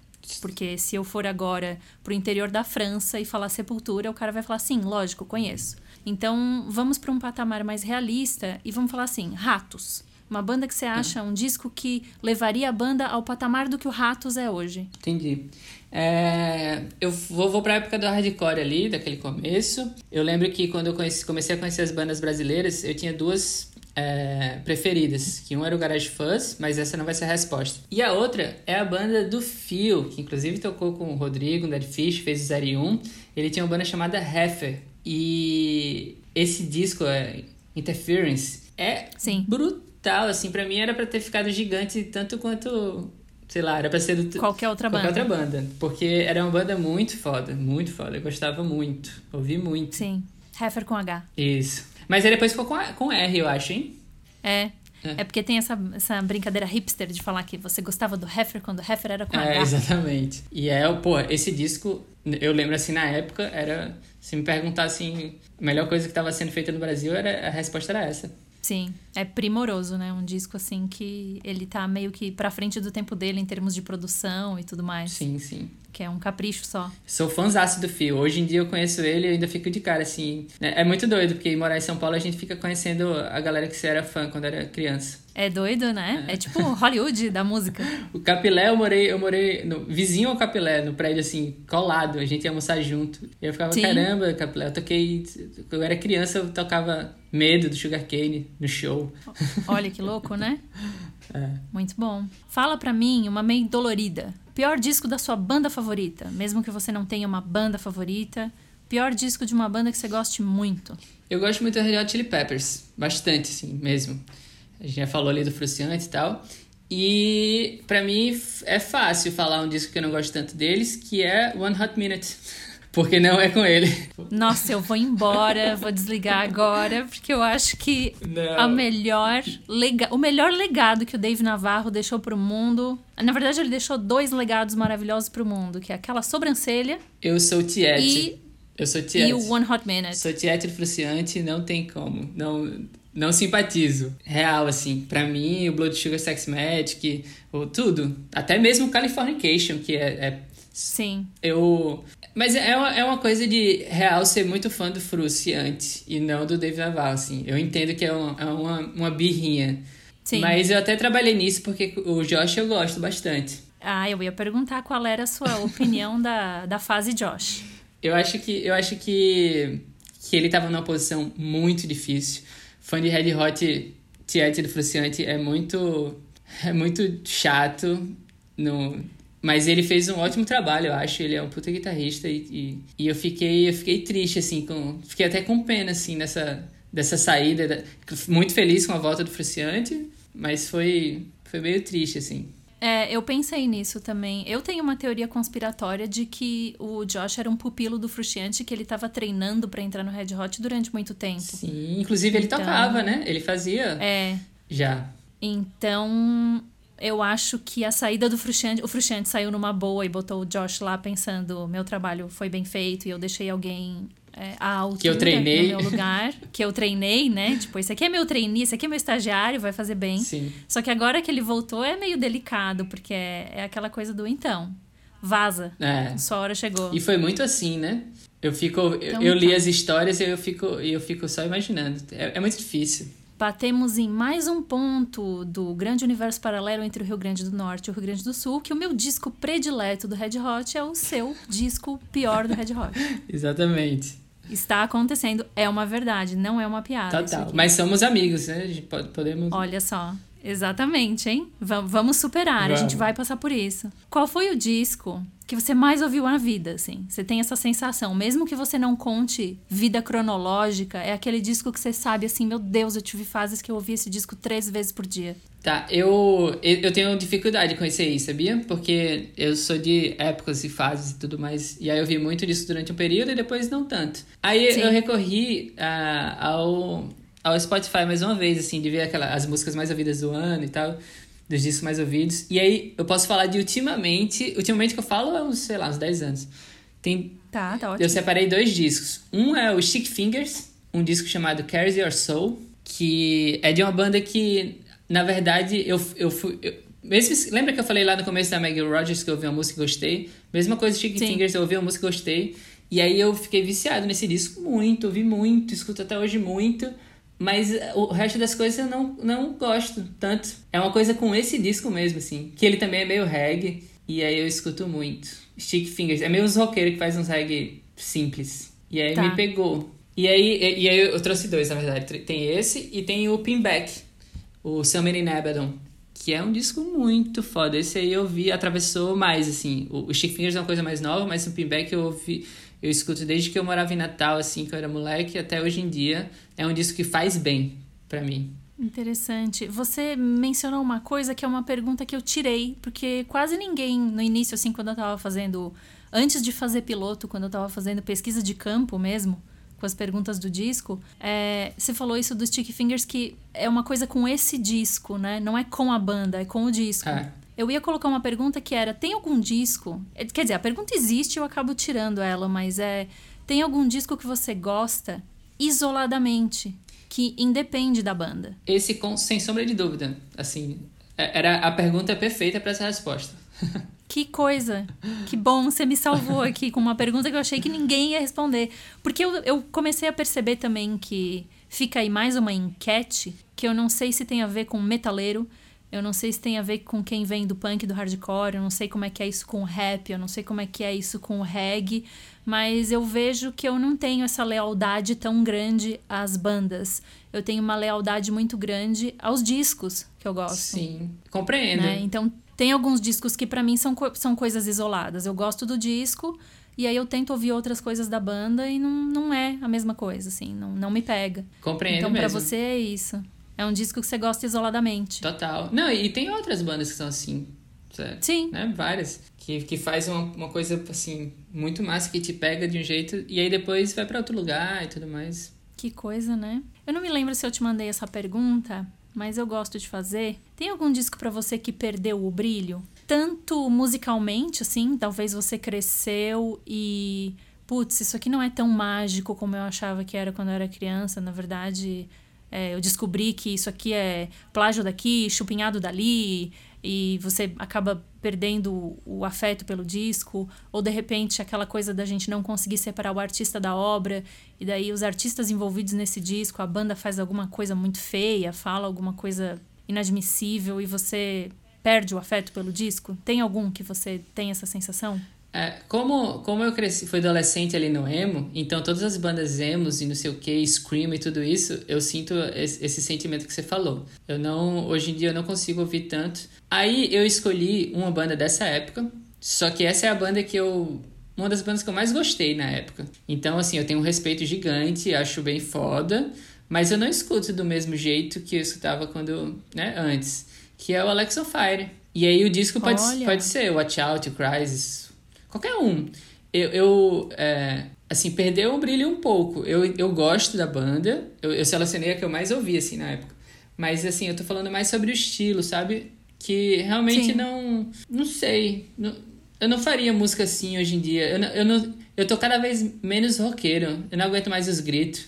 Porque se eu for agora pro interior da França e falar sepultura, o cara vai falar sim, lógico, conheço. Então, vamos para um patamar mais realista e vamos falar assim, Ratos. Uma banda que você acha, um disco que levaria a banda ao patamar do que o Ratos é hoje. Entendi. É, eu vou, vou pra época do hardcore ali, daquele começo. Eu lembro que quando eu conheci, comecei a conhecer as bandas brasileiras, eu tinha duas é, preferidas. Que um era o Garage Fuzz, mas essa não vai ser a resposta. E a outra é a banda do Phil, que inclusive tocou com o Rodrigo, o Dead Fish, fez o 01. Ele tinha uma banda chamada Heffer. E esse disco, é, Interference, é Sim. brutal, assim. Pra mim era pra ter ficado gigante tanto quanto... Sei lá, era pra ser do... Qualquer outra Qualquer banda. outra banda. Porque era uma banda muito foda, muito foda. Eu gostava muito, ouvi muito. Sim. Heffer com H. Isso. Mas aí depois ficou com, a- com R, eu acho, hein? É. É. É porque tem essa, essa brincadeira hipster de falar que você gostava do Heffer quando o Heffer era com É, H. exatamente. E é, pô, esse disco, eu lembro assim, na época, era. Se me perguntar assim, a melhor coisa que estava sendo feita no Brasil, era, a resposta era essa. Sim, é primoroso, né? Um disco assim que ele tá meio que pra frente do tempo dele em termos de produção e tudo mais. Sim, sim. Que é um capricho só. Sou fãzaço do Phil. Hoje em dia eu conheço ele e ainda fico de cara, assim. É é muito doido, porque morar em São Paulo a gente fica conhecendo a galera que você era fã quando era criança. É doido, né? É tipo Hollywood da música. O Capilé, eu morei, eu morei no, vizinho ao Capilé, no prédio assim, colado. A gente ia almoçar junto. E eu ficava, Sim. caramba, Capilé, eu toquei. Quando eu era criança, eu tocava Medo do Sugarcane no show. Olha que louco, né? É. Muito bom. Fala pra mim uma meio dolorida. Pior disco da sua banda favorita, mesmo que você não tenha uma banda favorita. Pior disco de uma banda que você goste muito. Eu gosto muito do Red Hot Chili Peppers. Bastante, assim, mesmo. A gente já falou ali do Fruciante e tal. E pra mim é fácil falar um disco que eu não gosto tanto deles, que é One Hot Minute. Porque não é com ele. Nossa, eu vou embora, vou desligar agora, porque eu acho que Não. a melhor lega... o melhor legado que o Dave Navarro deixou pro mundo. Na verdade, ele deixou dois legados maravilhosos pro mundo, que é aquela sobrancelha Eu sou Tiete. e, Eu sou Tiete. e o One Hot Minute. Sou Tiete do Fruciante, não tem como. Não, não simpatizo. Real, assim. Pra mim, o Blood Sugar Sex Magic, o, tudo. Até mesmo o Californication, que é, é Sim. Eu. Mas é uma, é uma coisa de real ser muito fã do Fruciante e não do Dave Navarro, assim. Eu entendo que é uma, é uma, uma birrinha. Sim. Mas eu até trabalhei nisso porque o Josh eu gosto bastante. Ah, eu ia perguntar qual era a sua opinião da, da fase Josh. Eu acho que, eu acho que, que ele tava numa posição muito difícil. Fã de Red Hot Tiete do Fruciante é muito. É muito chato. No, mas ele fez um ótimo trabalho, eu acho. Ele é um puta guitarrista e, e, e eu fiquei eu fiquei triste, assim, com, fiquei até com pena, assim, nessa, dessa saída. da- muito feliz com a volta do Fruciante, mas foi, foi meio triste, assim. É, eu pensei nisso também. Eu tenho uma teoria conspiratória de que o Josh era um pupilo do Frusciante que ele tava treinando pra entrar no Red Hot durante muito tempo. Sim, inclusive ele Então- tocava, né? Ele fazia É, já. então eu acho que a saída do Frusciante, o Frusciante saiu numa boa e botou o Josh lá pensando, meu trabalho foi bem feito e eu deixei alguém é, à altura Que eu treinei. no meu lugar, que eu treinei, né? Tipo, esse aqui é meu trainee, esse aqui é meu estagiário, vai fazer bem. Sim. Só que agora que ele voltou é meio delicado, porque é, é aquela coisa do então, vaza. É. Sua hora chegou. E foi muito assim, né? Eu fico. Eu, Então eu li tá. as histórias e eu fico, eu fico só imaginando. É, é muito difícil. Batemos em mais um ponto do grande universo paralelo entre o Rio Grande do Norte e o Rio Grande do Sul, que o meu disco predileto do Red Hot é o seu disco pior do Red Hot. Exatamente. Está acontecendo, é uma verdade, não é uma piada. Total. Mas somos amigos, né? A gente pode, podemos. Olha só. Exatamente, hein? V vamos superar, vamos. a gente vai passar por isso. Qual foi o disco que você mais ouviu na vida, assim? Você tem essa sensação, mesmo que você não conte vida cronológica, é aquele disco que você sabe assim, meu Deus, eu tive fases que eu ouvi esse disco três vezes por dia. Tá, eu, eu tenho dificuldade com isso aí, sabia? Porque eu sou de épocas e fases e tudo mais. E aí eu vi muito disso durante um período e depois não tanto. Aí Sim. eu recorri uh, ao ao Spotify mais uma vez, assim, de ver aquela, as músicas mais ouvidas do ano e tal, dos discos mais ouvidos. E aí eu posso falar de ultimamente, ultimamente que eu falo é uns, sei lá, uns 10 anos. Tem, tá, tá ótimo. Eu separei dois discos. Um é o Stick Fingers, um disco chamado Carries Your Soul, que é de uma banda que, na verdade, eu, eu fui. Eu, mesmo, lembra que eu falei lá no começo da Maggie Rogers que eu ouvi uma música e gostei? Mesma coisa, Sim. Fingers, eu ouvi uma música e gostei. E aí eu fiquei viciado nesse disco muito, ouvi muito, escuto até hoje muito. Mas o resto das coisas eu não, não gosto tanto. É uma coisa com esse disco mesmo, assim. Que ele também é meio reggae. E aí eu escuto muito. Stick Fingers. É meio os roqueiros que faz uns reggae simples. E aí tá. me pegou. E aí, e aí eu trouxe dois, na verdade. Tem esse e tem o Pinback. O Summer in Abaddon. Que é um disco muito foda. Esse aí eu vi, atravessou mais, assim. O, o Stick Fingers é uma coisa mais nova, mas o Pinback eu ouvi eu escuto desde que eu morava em Natal, assim, que eu era moleque, até hoje em dia. É um disco que faz bem para mim. Interessante. Você mencionou uma coisa que é uma pergunta que eu tirei, porque quase ninguém no início, assim, quando eu tava fazendo. Antes de fazer piloto, quando eu tava fazendo pesquisa de campo mesmo, com as perguntas do disco, é, você falou isso do Stick Fingers, que é uma coisa com esse disco, né? Não é com a banda, é com o disco. É. Eu ia colocar uma pergunta que era: tem algum disco? É, quer dizer, a pergunta existe, eu acabo tirando ela, mas é: tem algum disco que você gosta isoladamente, que independe da banda? Esse, com, sem sombra de dúvida. Assim, é, era a pergunta perfeita para essa resposta. Que coisa! Que bom, você me salvou aqui com uma pergunta que eu achei que ninguém ia responder. Porque eu, eu comecei a perceber também que fica aí mais uma enquete que eu não sei se tem a ver com metaleiro, eu não sei se tem a ver com quem vem do punk do hardcore, eu não sei como é que é isso com o rap, eu não sei como é que é isso com o reggae, mas eu vejo que eu não tenho essa lealdade tão grande às bandas. Eu tenho uma lealdade muito grande aos discos que eu gosto. Sim, compreendo. Né? Então, tem alguns discos que para mim são, são coisas isoladas. Eu gosto do disco, e aí eu tento ouvir outras coisas da banda e não, não é a mesma coisa, assim, não, não me pega. Compreendo então, pra você é isso. É um disco que você gosta isoladamente. Total. Não, e tem outras bandas que são assim. Certo? Sim. Né? Várias. Que, que faz uma, uma coisa, assim, muito massa, que te pega de um jeito e aí depois vai para outro lugar e tudo mais. Que coisa, né? Eu não me lembro se eu te mandei essa pergunta, mas eu gosto de fazer. Tem algum disco para você que perdeu o brilho? Tanto musicalmente, assim, talvez você cresceu e. Putz, isso aqui não é tão mágico como eu achava que era quando eu era criança. Na verdade, é, eu descobri que isso aqui é plágio daqui, chupinhado dali, e você acaba perdendo o afeto pelo disco, ou de repente aquela coisa da gente não conseguir separar o artista da obra, e daí os artistas envolvidos nesse disco, a banda faz alguma coisa muito feia, fala alguma coisa inadmissível e você perde o afeto pelo disco? Tem algum que você tem essa sensação? É, como, como eu cresci, fui adolescente ali no emo, então todas as bandas emos e não sei o que, Scream e tudo isso, eu sinto esse, esse, sentimento que você falou. Eu não, hoje em dia eu não consigo ouvir tanto. Aí eu escolhi uma banda dessa época, só que essa é a banda que eu uma das bandas que eu mais gostei na época. Então assim, eu tenho um respeito gigante, acho bem foda, mas eu não escuto do mesmo jeito que eu escutava quando, né, antes, que é o Alex on Fire. E aí o disco pode, pode ser Watch Out, Crisis, Qualquer um. Eu, eu é, assim, perdeu o brilho um pouco. Eu, eu gosto da banda. Eu, eu selecionei a que eu mais ouvi, assim, na época. Mas, assim, eu tô falando mais sobre o estilo, sabe? Que realmente Sim. não... Não sei. Não, eu não faria música assim hoje em dia. Eu, não, eu, não, eu tô cada vez menos roqueiro. Eu não aguento mais os gritos.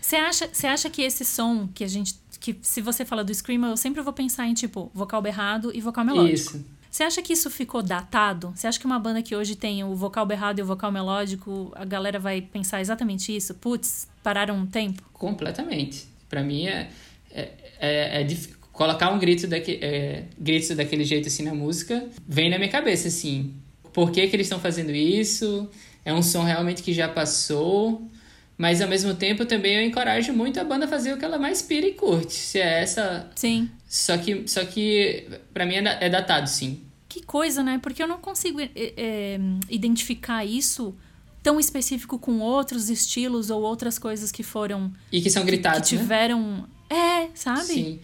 Você acha, você acha que esse som que a gente... Que se você fala do Screamer, eu sempre vou pensar em, tipo, vocal berrado e vocal melódico. Isso. Você acha que isso ficou datado? Você acha que uma banda que hoje tem o vocal berrado e o vocal melódico, a galera vai pensar exatamente isso? Putz, pararam um tempo? Completamente. Para mim é, é, é, é colocar um grito, daque, é, grito daquele jeito assim na música, vem na minha cabeça assim. Por que, que eles estão fazendo isso? É um som realmente que já passou. Mas ao mesmo tempo também eu encorajo muito a banda a fazer o que ela mais pira e curte. Se é essa. Sim. Só que, só que para mim é, é datado, sim. Que coisa, né? Porque eu não consigo é, é, identificar isso tão específico com outros estilos ou outras coisas que foram. E que são gritados. Que, que né? tiveram. Né? É, sabe? Sim.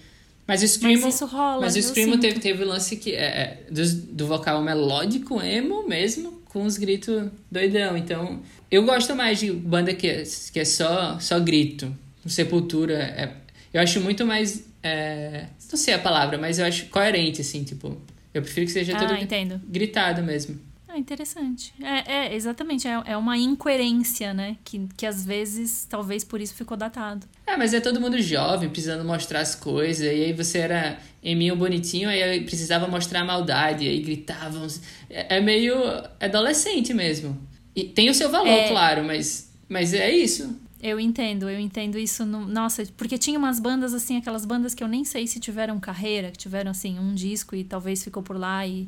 Mas o Screamo, mas isso rola, mas o Screamo teve, teve o lance que é, é, do, do vocal melódico, emo mesmo, com os gritos doidão. Então, eu gosto mais de banda que é, que é só, só grito. Sepultura, é, eu acho muito mais. É, não sei a palavra, mas eu acho coerente, assim, tipo. Eu prefiro que seja ah, tudo entendo. gritado mesmo. Ah, interessante. É, é exatamente. É, é uma incoerência, né? Que, que às vezes, talvez por isso ficou datado. É, mas é todo mundo jovem, precisando mostrar as coisas. E aí você era eminho bonitinho, aí precisava mostrar a maldade. Aí gritavam. É, é meio adolescente mesmo. E tem o seu valor, é... claro, mas, mas é isso. Eu entendo, eu entendo isso. No... Nossa, porque tinha umas bandas assim, aquelas bandas que eu nem sei se tiveram carreira, que tiveram assim um disco e talvez ficou por lá e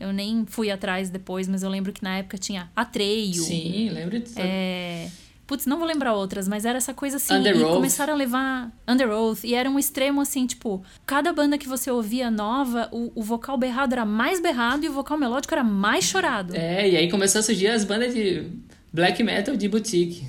eu nem fui atrás depois, mas eu lembro que na época tinha Atreio. Sim, lembro disso. É... Putz, não vou lembrar outras, mas era essa coisa assim. Under e Oath. começaram a levar Under Oath. E era um extremo assim, tipo, cada banda que você ouvia nova, o, o vocal berrado era mais berrado e o vocal melódico era mais chorado. É, e aí começou a surgir as bandas de black metal de boutique.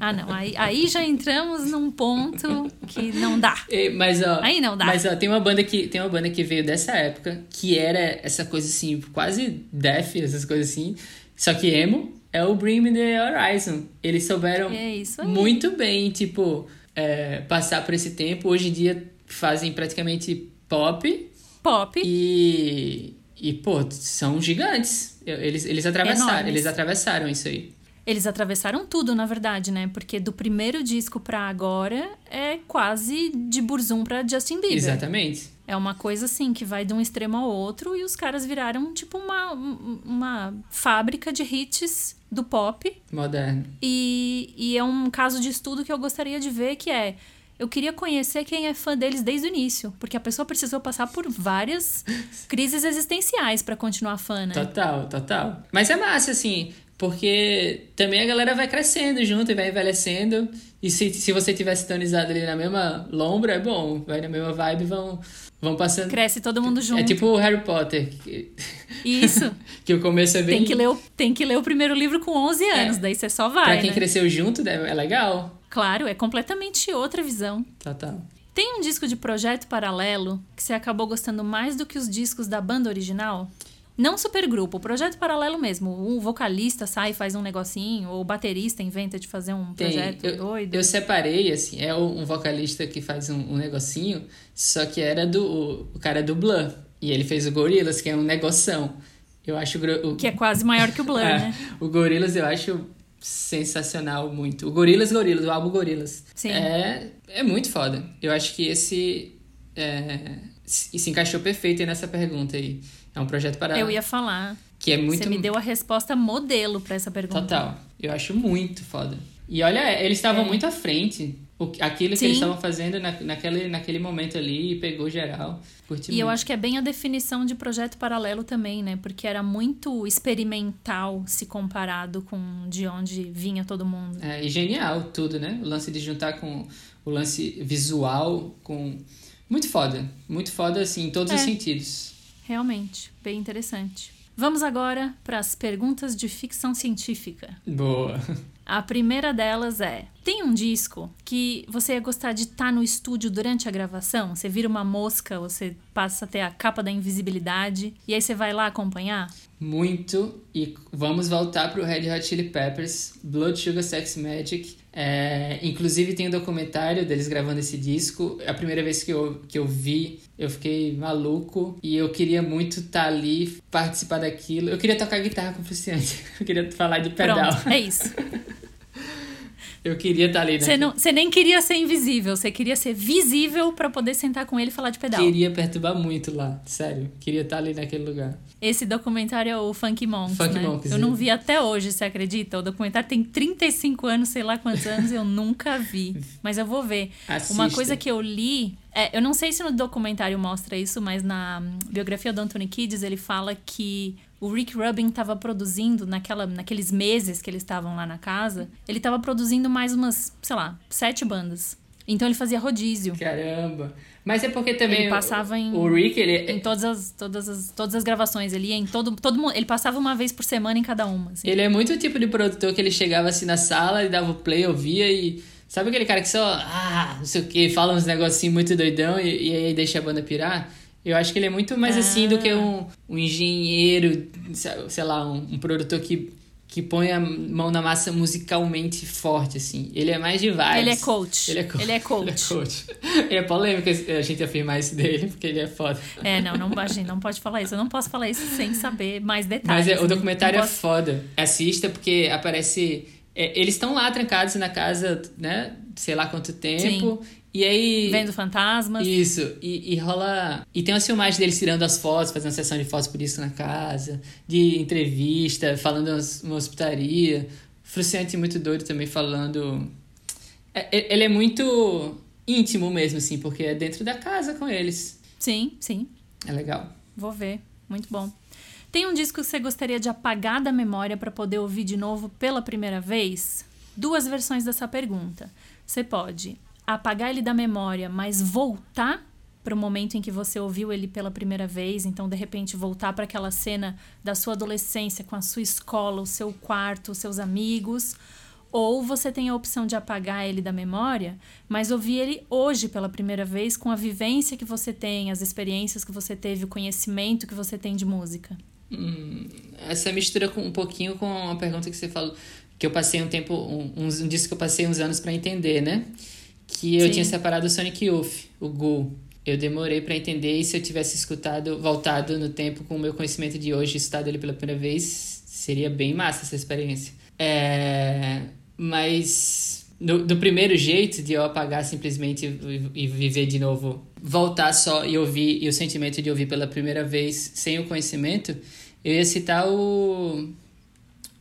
Ah, não. Aí, aí já entramos num ponto que não dá. Mas, ó. Aí não dá. Mas, ó, tem uma banda que, tem uma banda que veio dessa época, que era essa coisa assim, quase death, essas coisas assim. Só que emo é o Bring Me The Horizon. Eles souberam é muito bem, tipo, é, passar por esse tempo. Hoje em dia fazem praticamente pop. Pop. E. E, pô, são gigantes. Eles, eles atravessaram, Enormes. eles atravessaram isso aí. Eles atravessaram tudo, na verdade, né? Porque do primeiro disco pra agora é quase de Burzum pra Justin Bieber. Exatamente. É uma coisa assim que vai de um extremo ao outro e os caras viraram tipo uma, uma fábrica de hits do pop. Moderno. E, e é um caso de estudo que eu gostaria de ver que é eu queria conhecer quem é fã deles desde o início, porque a pessoa precisou passar por várias crises existenciais para continuar fã, né? Total, total. Mas é massa, assim, porque também a galera vai crescendo junto e vai envelhecendo. E se, se você tiver sintonizado ali na mesma lombra, é bom. Vai na mesma vibe, vão, vão passando. Cresce todo mundo junto. É tipo o Harry Potter. Isso. que o começo é bem. Tem que ler o, tem que ler o primeiro livro com 11 é. anos, é. daí você só vai. Pra quem né? cresceu junto, é legal. Claro, é completamente outra visão. Total. Tem um disco de projeto paralelo que você acabou gostando mais do que os discos da banda original? Não supergrupo, projeto paralelo mesmo. O vocalista sai e faz um negocinho, ou o baterista inventa de fazer um projeto eu, doido. Eu separei, assim, é um vocalista que faz um, um negocinho, só que era do. O, o cara é do Blur. E ele fez o Gorillaz, que é um negoção. Eu acho o, Que é quase maior que o Blur, é, né? O Gorillaz eu acho sensacional muito. O Gorillaz Gorillaz, o álbum Gorillaz. Sim. É, é muito foda. Eu acho que esse. É, se, se encaixou perfeito nessa pergunta aí. É um projeto para. Eu ia falar. Que é muito. Você me deu a resposta modelo para essa pergunta. Total. Eu acho muito foda. E olha, eles estavam é. muito à frente. O, aquilo Sim. que eles estavam fazendo na, naquele, naquele momento ali pegou geral. Curti e muito. eu acho que é bem a definição de projeto paralelo também, né? Porque era muito experimental se comparado com de onde vinha todo mundo. É, e genial tudo, né? O lance de juntar com o lance visual com. Muito foda. Muito foda, assim, em todos é. os sentidos. Realmente, bem interessante. Vamos agora para as perguntas de ficção científica. Boa. A primeira delas é: tem um disco que você ia gostar de estar tá no estúdio durante a gravação? Você vira uma mosca, você passa a ter a capa da invisibilidade e aí você vai lá acompanhar? Muito. E vamos voltar pro Red Hot Chili Peppers, Blood Sugar Sex Magic. É, inclusive tem um documentário deles gravando esse disco. É a primeira vez que eu, que eu vi, eu fiquei maluco. E eu queria muito estar tá ali, participar daquilo. Eu queria tocar guitarra com o Luciane. Eu queria falar de pedal. Pronto, é isso. Eu queria estar tá ali, né? Você, não, você nem queria ser invisível, você queria ser visível para poder sentar com ele e falar de pedal. Queria perturbar muito lá, sério. Queria estar tá ali naquele lugar. Esse documentário é o Funky Monks, Funky né? Monks, eu não vi até hoje, você acredita? O documentário tem 35 anos, sei lá quantos anos, eu nunca vi. Mas eu vou ver. Assista. Uma coisa que eu li... É, eu não sei se no documentário mostra isso, mas na hum, biografia do Anthony Kiedis, ele fala que o Rick Rubin estava produzindo, naquela, naqueles meses que eles estavam lá na casa, ele estava produzindo mais umas, sei lá, sete bandas. Então ele fazia rodízio. Caramba. Mas é porque também Ele passava em- o Rick, ele Em todas as, todas as, todas as gravações. Ele ia em todo, todo mundo. Ele passava uma vez por semana em cada uma. assim. Ele é muito o tipo de produtor que ele chegava assim na sala e dava o play, ouvia e. Sabe aquele cara que só. Ah, não sei o que, fala uns negocinhos muito doidão e, e aí deixa a banda pirar? Eu acho que ele é muito mais assim do que um, um engenheiro, sei lá, um, um produtor que, que põe a mão na massa musicalmente forte, assim. Ele é mais de vibes. Ele é coach. Ele é coach. Ele é coach. Ele é coach. Ele é polêmico a gente afirmar isso dele, porque ele é foda. É, não, não, a gente não pode falar isso. Eu não posso falar isso sem saber mais detalhes. Mas é, o documentário Não é posso- foda. Assista porque aparece. é, eles estão lá trancados na casa, né? Sei lá quanto tempo. E aí. Vendo fantasmas. Isso, e, e rola. E tem uma filmagem deles tirando as fotos, fazendo uma sessão de fotos por isso na casa, de entrevista, falando umas- uma hospitaria. Fruciante muito doido também falando. É- é- Ele é muito íntimo mesmo, assim, porque é dentro da casa com eles. Sim, sim. É legal. Vou ver. Muito bom. Tem um disco que você gostaria de apagar da memória para poder ouvir de novo pela primeira vez? Duas versões dessa pergunta. Você pode apagar ele da memória, mas voltar para o momento em que você ouviu ele pela primeira vez, então de repente voltar para aquela cena da sua adolescência com a sua escola, o seu quarto, os seus amigos, ou você tem a opção de apagar ele da memória, mas ouvir ele hoje pela primeira vez com a vivência que você tem, as experiências que você teve, o conhecimento que você tem de música. Hum, essa mistura com um pouquinho com a pergunta que você falou, que eu passei um tempo, um, um, um disco que eu passei uns anos pra entender, né? Que eu Sim. tinha separado o Sonic Youth, o Ghoul. Eu demorei pra entender e se eu tivesse escutado, voltado no tempo com o meu conhecimento de hoje, escutado ele pela primeira vez, seria bem massa essa experiência. É, mas do, do primeiro jeito de eu apagar simplesmente e, e viver de novo, voltar só e ouvir, e o sentimento de ouvir pela primeira vez sem o conhecimento, eu ia citar o,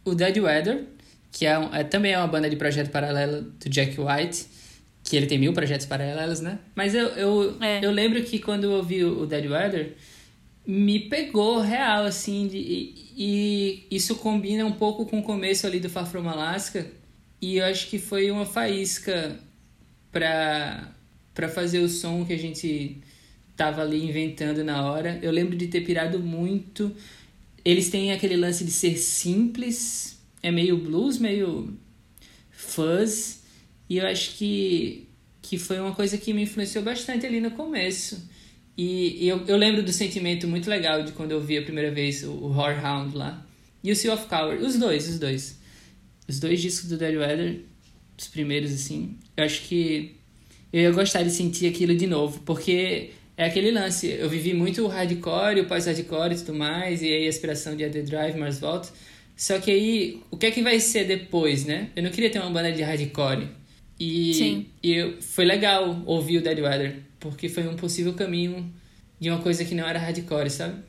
o Dead Weather, que é, um- é também é uma banda de projeto paralelo do Jack White, que ele tem mil projetos paralelos, né? Mas eu, eu, É. eu lembro que quando eu ouvi o Dead Weather, me pegou real, assim, de, e, e isso combina um pouco com o começo ali do Far From Alaska, e eu acho que foi uma faísca pra, pra fazer o som que a gente tava ali inventando na hora. Eu lembro de ter pirado muito. Eles têm aquele lance de ser simples, é meio blues, meio fuzz, e eu acho que, que foi uma coisa que me influenciou bastante ali no começo. E, e eu, eu lembro do sentimento muito legal de quando eu vi a primeira vez o, o Whorehound lá. E o Sea of Coward, os dois, os dois. Os dois discos do Dead Weather, os primeiros, assim, eu acho que eu ia gostar de sentir aquilo de novo, porque é aquele lance. Eu vivi muito o hardcore, o pós-hardcore e tudo mais, e aí a inspiração de The Drive, Mars Volta. Só que aí, o que é que vai ser depois, né? Eu não queria ter uma banda de hardcore. E, Sim. e eu- foi legal ouvir o Dead Weather, porque foi um possível caminho de uma coisa que não era hardcore, sabe?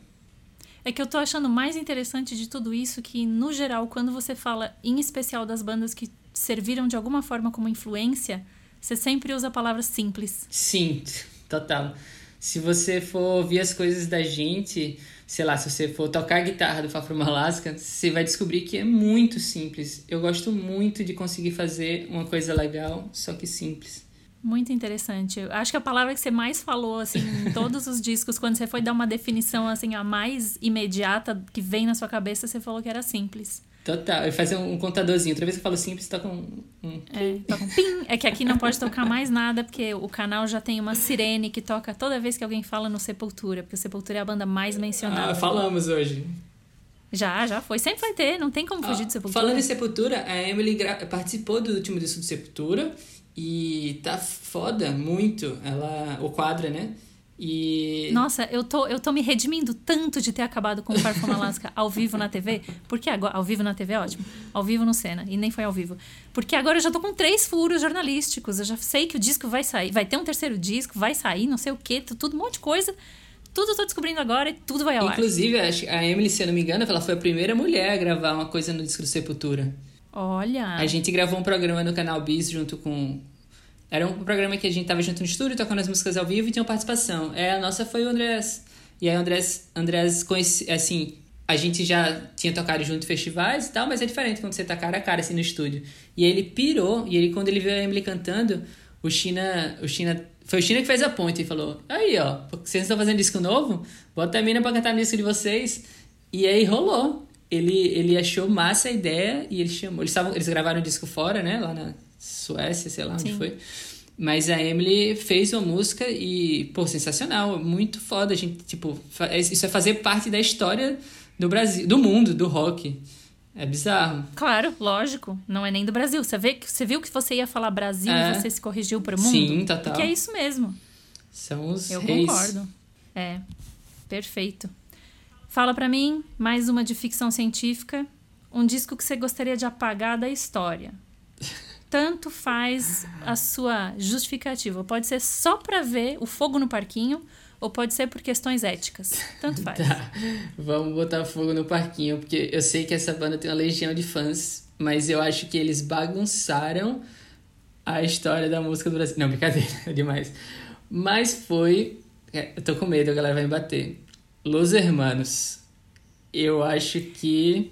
É que eu tô achando mais interessante de tudo isso que, no geral, quando você fala em especial das bandas que serviram de alguma forma como influência, você sempre usa a palavra simples. Sim, total. Se você for ouvir as coisas da gente, sei lá, se você for tocar a guitarra do Far From Alaska, você vai descobrir que é muito simples. Eu gosto muito de conseguir fazer uma coisa legal, só que simples. Muito interessante. Eu acho que a palavra que você mais falou, assim, em todos os discos, quando você foi dar uma definição, assim, a mais imediata que vem na sua cabeça, você falou que era simples. Total. Eu fazer um contadorzinho. Outra vez que eu falo simples, toca um. um... É, toca um pim. É que aqui não pode tocar mais nada, porque o canal já tem uma sirene que toca toda vez que alguém fala no Sepultura, porque o Sepultura é a banda mais mencionada. Ah, falamos hoje. Já, já foi. Sempre vai ter, não tem como fugir Ah, de Sepultura. Falando em Sepultura, a Emily participou do último disco do Sepultura e tá foda muito. Ela. O quadro, né? E. Nossa, eu tô, eu tô me redimindo tanto de ter acabado com o Far From Alaska ao vivo na TV, porque agora. Ao vivo na TV é ótimo. Ao vivo no Cena, e nem foi ao vivo. Porque agora eu já tô com três furos jornalísticos. Eu já sei que o disco vai sair. Vai ter um terceiro disco, vai sair, não sei o quê, tudo um monte de coisa. tudo tô descobrindo agora e tudo vai ao Inclusive, ar. a Emily, se eu não me engano, ela foi a primeira mulher a gravar uma coisa no disco do Sepultura. Olha! A gente gravou um programa no canal Bis junto com. Era um programa que a gente tava junto no estúdio, tocando as músicas ao vivo e tinha participação. É, a nossa foi o Andrés. E aí o Andrés, Andrés conheci, assim, a gente já tinha tocado junto em festivais e tal, mas é diferente quando você tá cara a cara assim no estúdio. E ele pirou, e ele quando ele viu a Emily cantando, o China, o China foi o China que fez a ponte e falou: Aí, ó, vocês estão fazendo disco novo? Bota a mina pra cantar no disco de vocês. E aí rolou. Ele, ele achou massa a ideia e ele chamou. Eles, tavam, eles gravaram o disco fora, né? Lá na Suécia, sei lá onde Sim. foi. Mas a Emily fez uma música e, pô, sensacional, muito foda. A gente, tipo, isso é fazer parte da história do Brasil, do mundo, do rock. É bizarro. Claro, lógico. Não é nem do Brasil. Você, vê, você viu que você ia falar Brasil é. e você se corrigiu para o mundo? Sim, total. Porque é isso mesmo. São os Eu reis. concordo. É, perfeito. Fala para mim, mais uma de ficção científica. Um disco que você gostaria de apagar da história. Tanto faz a sua justificativa. Pode ser só para ver o fogo no parquinho ou pode ser por questões éticas. Tanto faz. tá. Vamos botar fogo no parquinho, porque eu sei que essa banda tem uma legião de fãs, mas eu acho que eles bagunçaram a história da música do Brasil. Não, brincadeira, é demais. Mas foi. É, eu tô com medo, a galera vai me bater. Los Hermanos. Eu acho que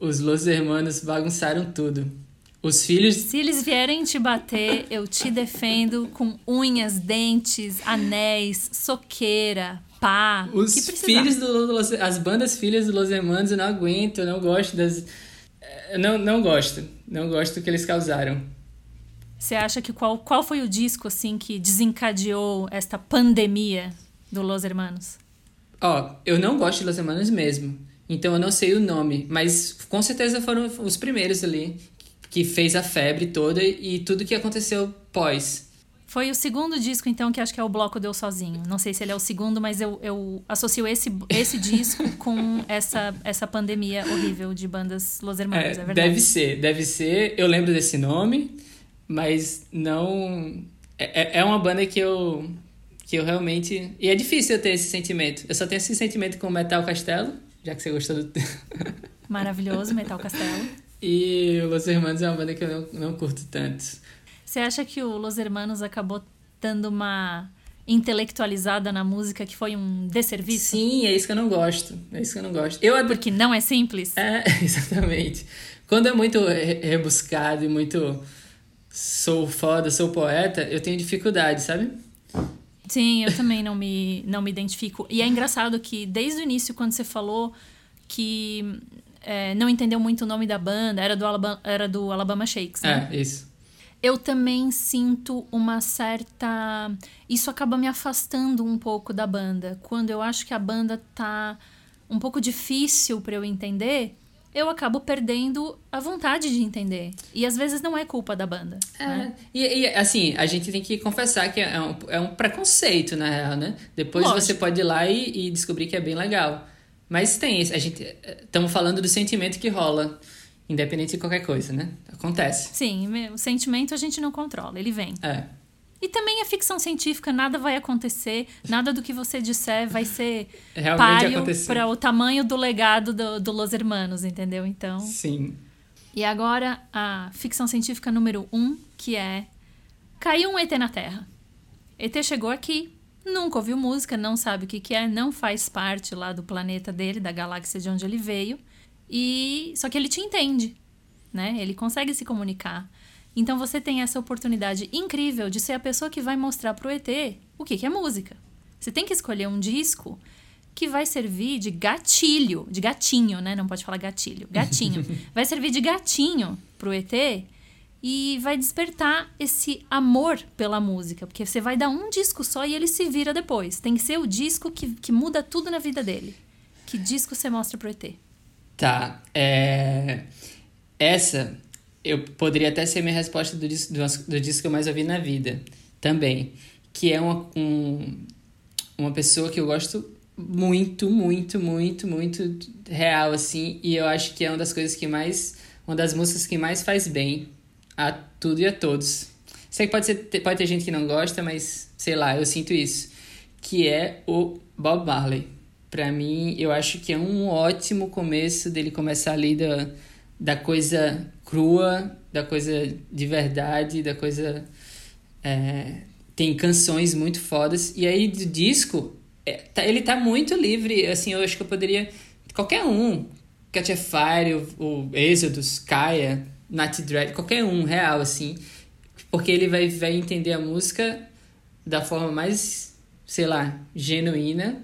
os Los Hermanos bagunçaram tudo. Os filhos. Se eles vierem te bater, eu te defendo com unhas, dentes, anéis, soqueira, pá. Os filhos do as bandas filhas do Los Hermanos eu não aguento, eu não gosto das. Eu não, não gosto. Não gosto do que eles causaram. Você acha que qual, qual foi o disco assim que desencadeou esta pandemia do Los Hermanos? Ó, eu não gosto de Los Hermanos mesmo. Então eu não sei o nome, mas com certeza foram os primeiros ali que fez a febre toda e tudo que aconteceu pós. Foi o segundo disco, então, que acho que é o Bloco Deu Sozinho. Não sei se ele é o segundo, mas eu, eu associo esse, esse disco com essa, essa pandemia horrível de bandas Los Hermanos, é, é verdade? Deve ser, deve ser. Eu lembro desse nome, mas não... É, é, é uma banda que eu, que eu realmente... E é difícil eu ter esse sentimento. Eu só tenho esse sentimento com Metal Castelo, já que você gostou do... Maravilhoso, Metal Castelo. E Los Hermanos é uma banda que eu não, não curto tanto. Você acha que o Los Hermanos acabou dando uma intelectualizada na música que foi um desserviço? Sim, é isso que eu não gosto. É isso que eu não gosto. Eu Porque não é simples? É, exatamente. Quando é muito rebuscado e muito sou foda, sou poeta, eu tenho dificuldade, sabe? Sim, eu também não me, não me identifico. E é engraçado que desde o início, quando você falou que é, não entendeu muito o nome da banda, era do Alabama, era do Alabama Shakes, né? É, isso. Eu também sinto uma certa. Isso acaba me afastando um pouco da banda. Quando eu acho que a banda tá um pouco difícil para eu entender, eu acabo perdendo a vontade de entender. E às vezes não é culpa da banda. É. Né? E, e, assim, a gente tem que confessar que é um, é um preconceito, na real, né? Depois Lógico. você pode ir lá e, e descobrir que é bem legal. Mas tem a gente estamos falando do sentimento que rola, independente de qualquer coisa, né? Acontece. Sim, o sentimento a gente não controla, ele vem. É. E também é ficção científica, nada vai acontecer, nada do que você disser vai ser Realmente para o tamanho do legado do, do Los Hermanos, entendeu? Então. Sim. E agora a ficção científica número um, que é Caiu um ET na Terra. ET chegou aqui, nunca ouviu música, não sabe o que, que é, não faz parte lá do planeta dele, da galáxia de onde ele veio. E só que ele te entende, né? Ele consegue se comunicar. Então você tem essa oportunidade incrível de ser a pessoa que vai mostrar pro ET o que, que é música. Você tem que escolher um disco que vai servir de gatilho, de gatinho, né? Não pode falar gatilho, gatinho. vai servir de gatinho pro ET e vai despertar esse amor pela música, porque você vai dar um disco só e ele se vira depois. Tem que ser o disco que, que muda tudo na vida dele. Que disco você mostra pro ET? Tá. É... Essa eu poderia até ser minha resposta do disco, do, do disco que eu mais ouvi na vida também. Que é uma, um, uma pessoa que eu gosto muito, muito, muito, muito real, assim. E eu acho que é uma das coisas que mais. Uma das músicas que mais faz bem a tudo e a todos. Sei que pode, ser, pode ter gente que não gosta, mas sei lá, eu sinto isso. que é o Bob Marley. Para mim, eu acho que é um ótimo começo dele começar ali da, da coisa crua, da coisa de verdade, da coisa. É, tem canções muito fodas. E aí, do disco, é, tá, ele tá muito livre. Assim, eu acho que eu poderia. Qualquer um. Catch a Fire, o, o Exodus, Kaya, Nat Dread, qualquer um, real, assim. Porque ele vai, vai entender a música da forma mais, sei lá, genuína.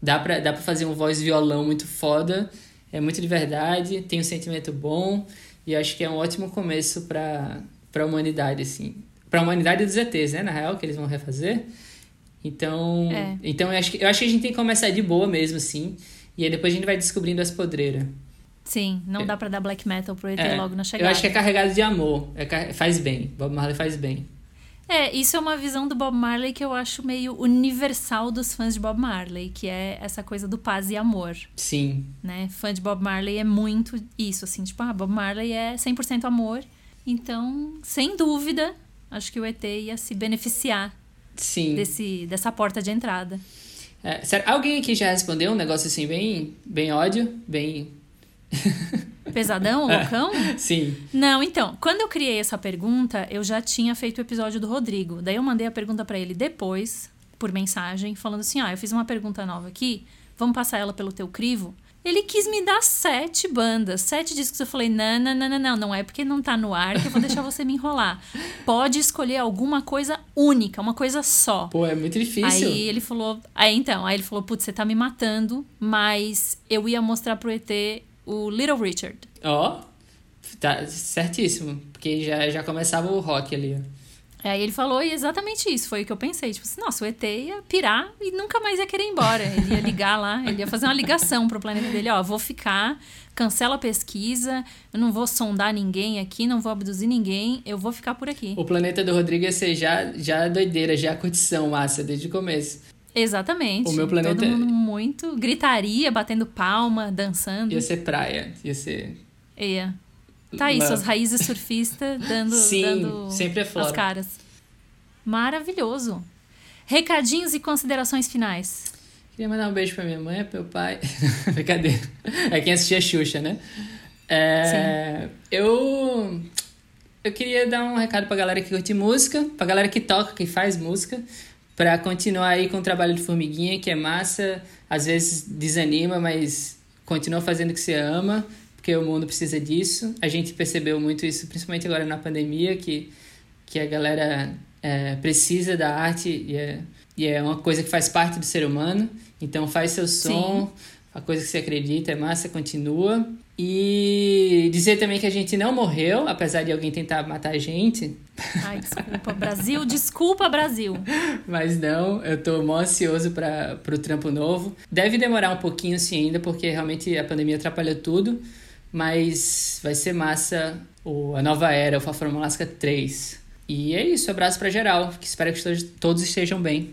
Dá pra, dá pra fazer um voz violão muito foda. É muito de verdade, tem um sentimento bom. E acho que é um ótimo começo pra, pra humanidade, assim. Pra humanidade dos ETs, né? Na real, que eles vão refazer. Então, é. então eu, acho que, eu acho que a gente tem que começar de boa mesmo, assim. E aí depois a gente vai descobrindo as podreiras. Sim, não é. dá pra dar black metal pro ET é. logo na chegada. Eu acho que é carregado de amor. É, faz bem. Bob Marley faz bem. É, isso é uma visão do Bob Marley que eu acho meio universal dos fãs de Bob Marley, que é essa coisa do paz e amor. Sim. Né? Fã de Bob Marley é muito isso, assim, tipo, ah, Bob Marley é 100% amor. Então, sem dúvida, acho que o ET ia se beneficiar Sim. Desse, dessa porta de entrada. É, sério, alguém aqui já respondeu um negócio assim, bem, bem ódio, bem. Pesadão, loucão? Sim. Não, então, quando eu criei essa pergunta, eu já tinha feito o episódio do Rodrigo. Daí eu mandei a pergunta para ele depois, por mensagem, falando assim: ah, eu fiz uma pergunta nova aqui, vamos passar ela pelo teu crivo? Ele quis me dar sete bandas, sete discos. Eu falei: não, não, não, não, não, não é porque não tá no ar que eu vou deixar você me enrolar. Pode escolher alguma coisa única, uma coisa só. Pô, é muito difícil. Aí ele falou: aí então, aí ele falou: putz, você tá me matando, mas eu ia mostrar pro ET o Little Richard. Ó, oh, tá certíssimo, porque já, já começava o rock ali, ó. Aí ele falou exatamente isso, foi o que eu pensei. Tipo assim, nossa, o ET ia pirar e nunca mais ia querer ir embora. Ele ia ligar lá, ele ia fazer uma ligação pro planeta dele, ó, vou ficar, cancela a pesquisa, eu não vou sondar ninguém aqui, não vou abduzir ninguém, eu vou ficar por aqui. O planeta do Rodrigo ia ser já, já doideira, já curtição massa, desde o começo. Exatamente. O meu planeta... Todo mundo muito gritaria, batendo palma, dançando. Ia ser praia, ia ser... Ia. Tá aí, suas raízes surfistas dando, Sim, dando sempre é as caras. Maravilhoso. Recadinhos e considerações finais. Queria mandar um beijo pra minha mãe, pro meu pai. Brincadeira. É quem assistia Xuxa, né? É, Sim. Eu. Eu queria dar um recado pra galera que curte música, pra galera que toca, que faz música, pra continuar aí com o trabalho de formiguinha, que é massa, às vezes desanima, mas continua fazendo o que você ama porque o mundo precisa disso. A gente percebeu muito isso, principalmente agora na pandemia, que, que a galera é, precisa da arte e é, e é uma coisa que faz parte do ser humano. Então faz seu som, Sim. a coisa que você acredita é massa, continua. E dizer também que a gente não morreu, apesar de alguém tentar matar a gente. Ai, desculpa, Brasil, desculpa, Brasil. Mas não, eu tô mó ansioso para o trampo novo. Deve demorar um pouquinho sim ainda, porque realmente a pandemia atrapalhou tudo. Mas vai ser massa o, a nova era, o Fafron Alaska 3. E é isso, abraço para geral, que espero que todos estejam bem.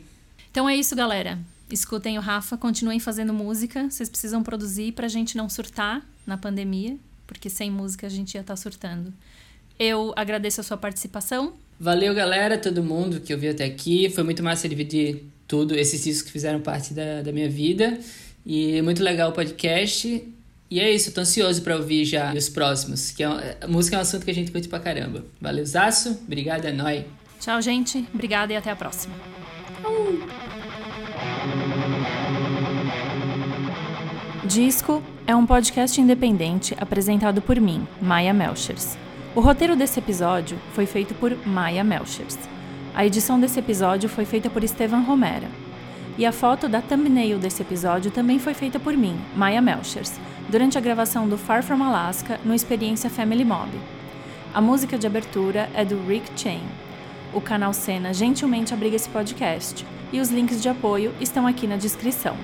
Então é isso, galera. Escutem o Rafa, continuem fazendo música. Vocês precisam produzir pra gente não surtar na pandemia, porque sem música a gente ia estar tá surtando. Eu agradeço a sua participação. Valeu, galera, todo mundo que ouviu até aqui. Foi muito massa dividir tudo, esses discos que fizeram parte da, da minha vida. E muito legal o podcast. E é isso, eu tô ansioso pra ouvir já os próximos, que é, a música é um assunto que a gente curte pra caramba. Valeu, Zaço, obrigado, é nóis. Tchau, gente, obrigada e até a próxima. Disco é um podcast independente apresentado por mim, Maia Melchers. O roteiro desse episódio foi feito por Maia Melchers. A edição desse episódio foi feita por Estevan Romera. E a foto da thumbnail desse episódio também foi feita por mim, Maia Melchers durante a gravação do Far From Alaska no Experiência Family Mob. A música de abertura é do Rick Chain. O canal Cena gentilmente abriga esse podcast e os links de apoio estão aqui na descrição.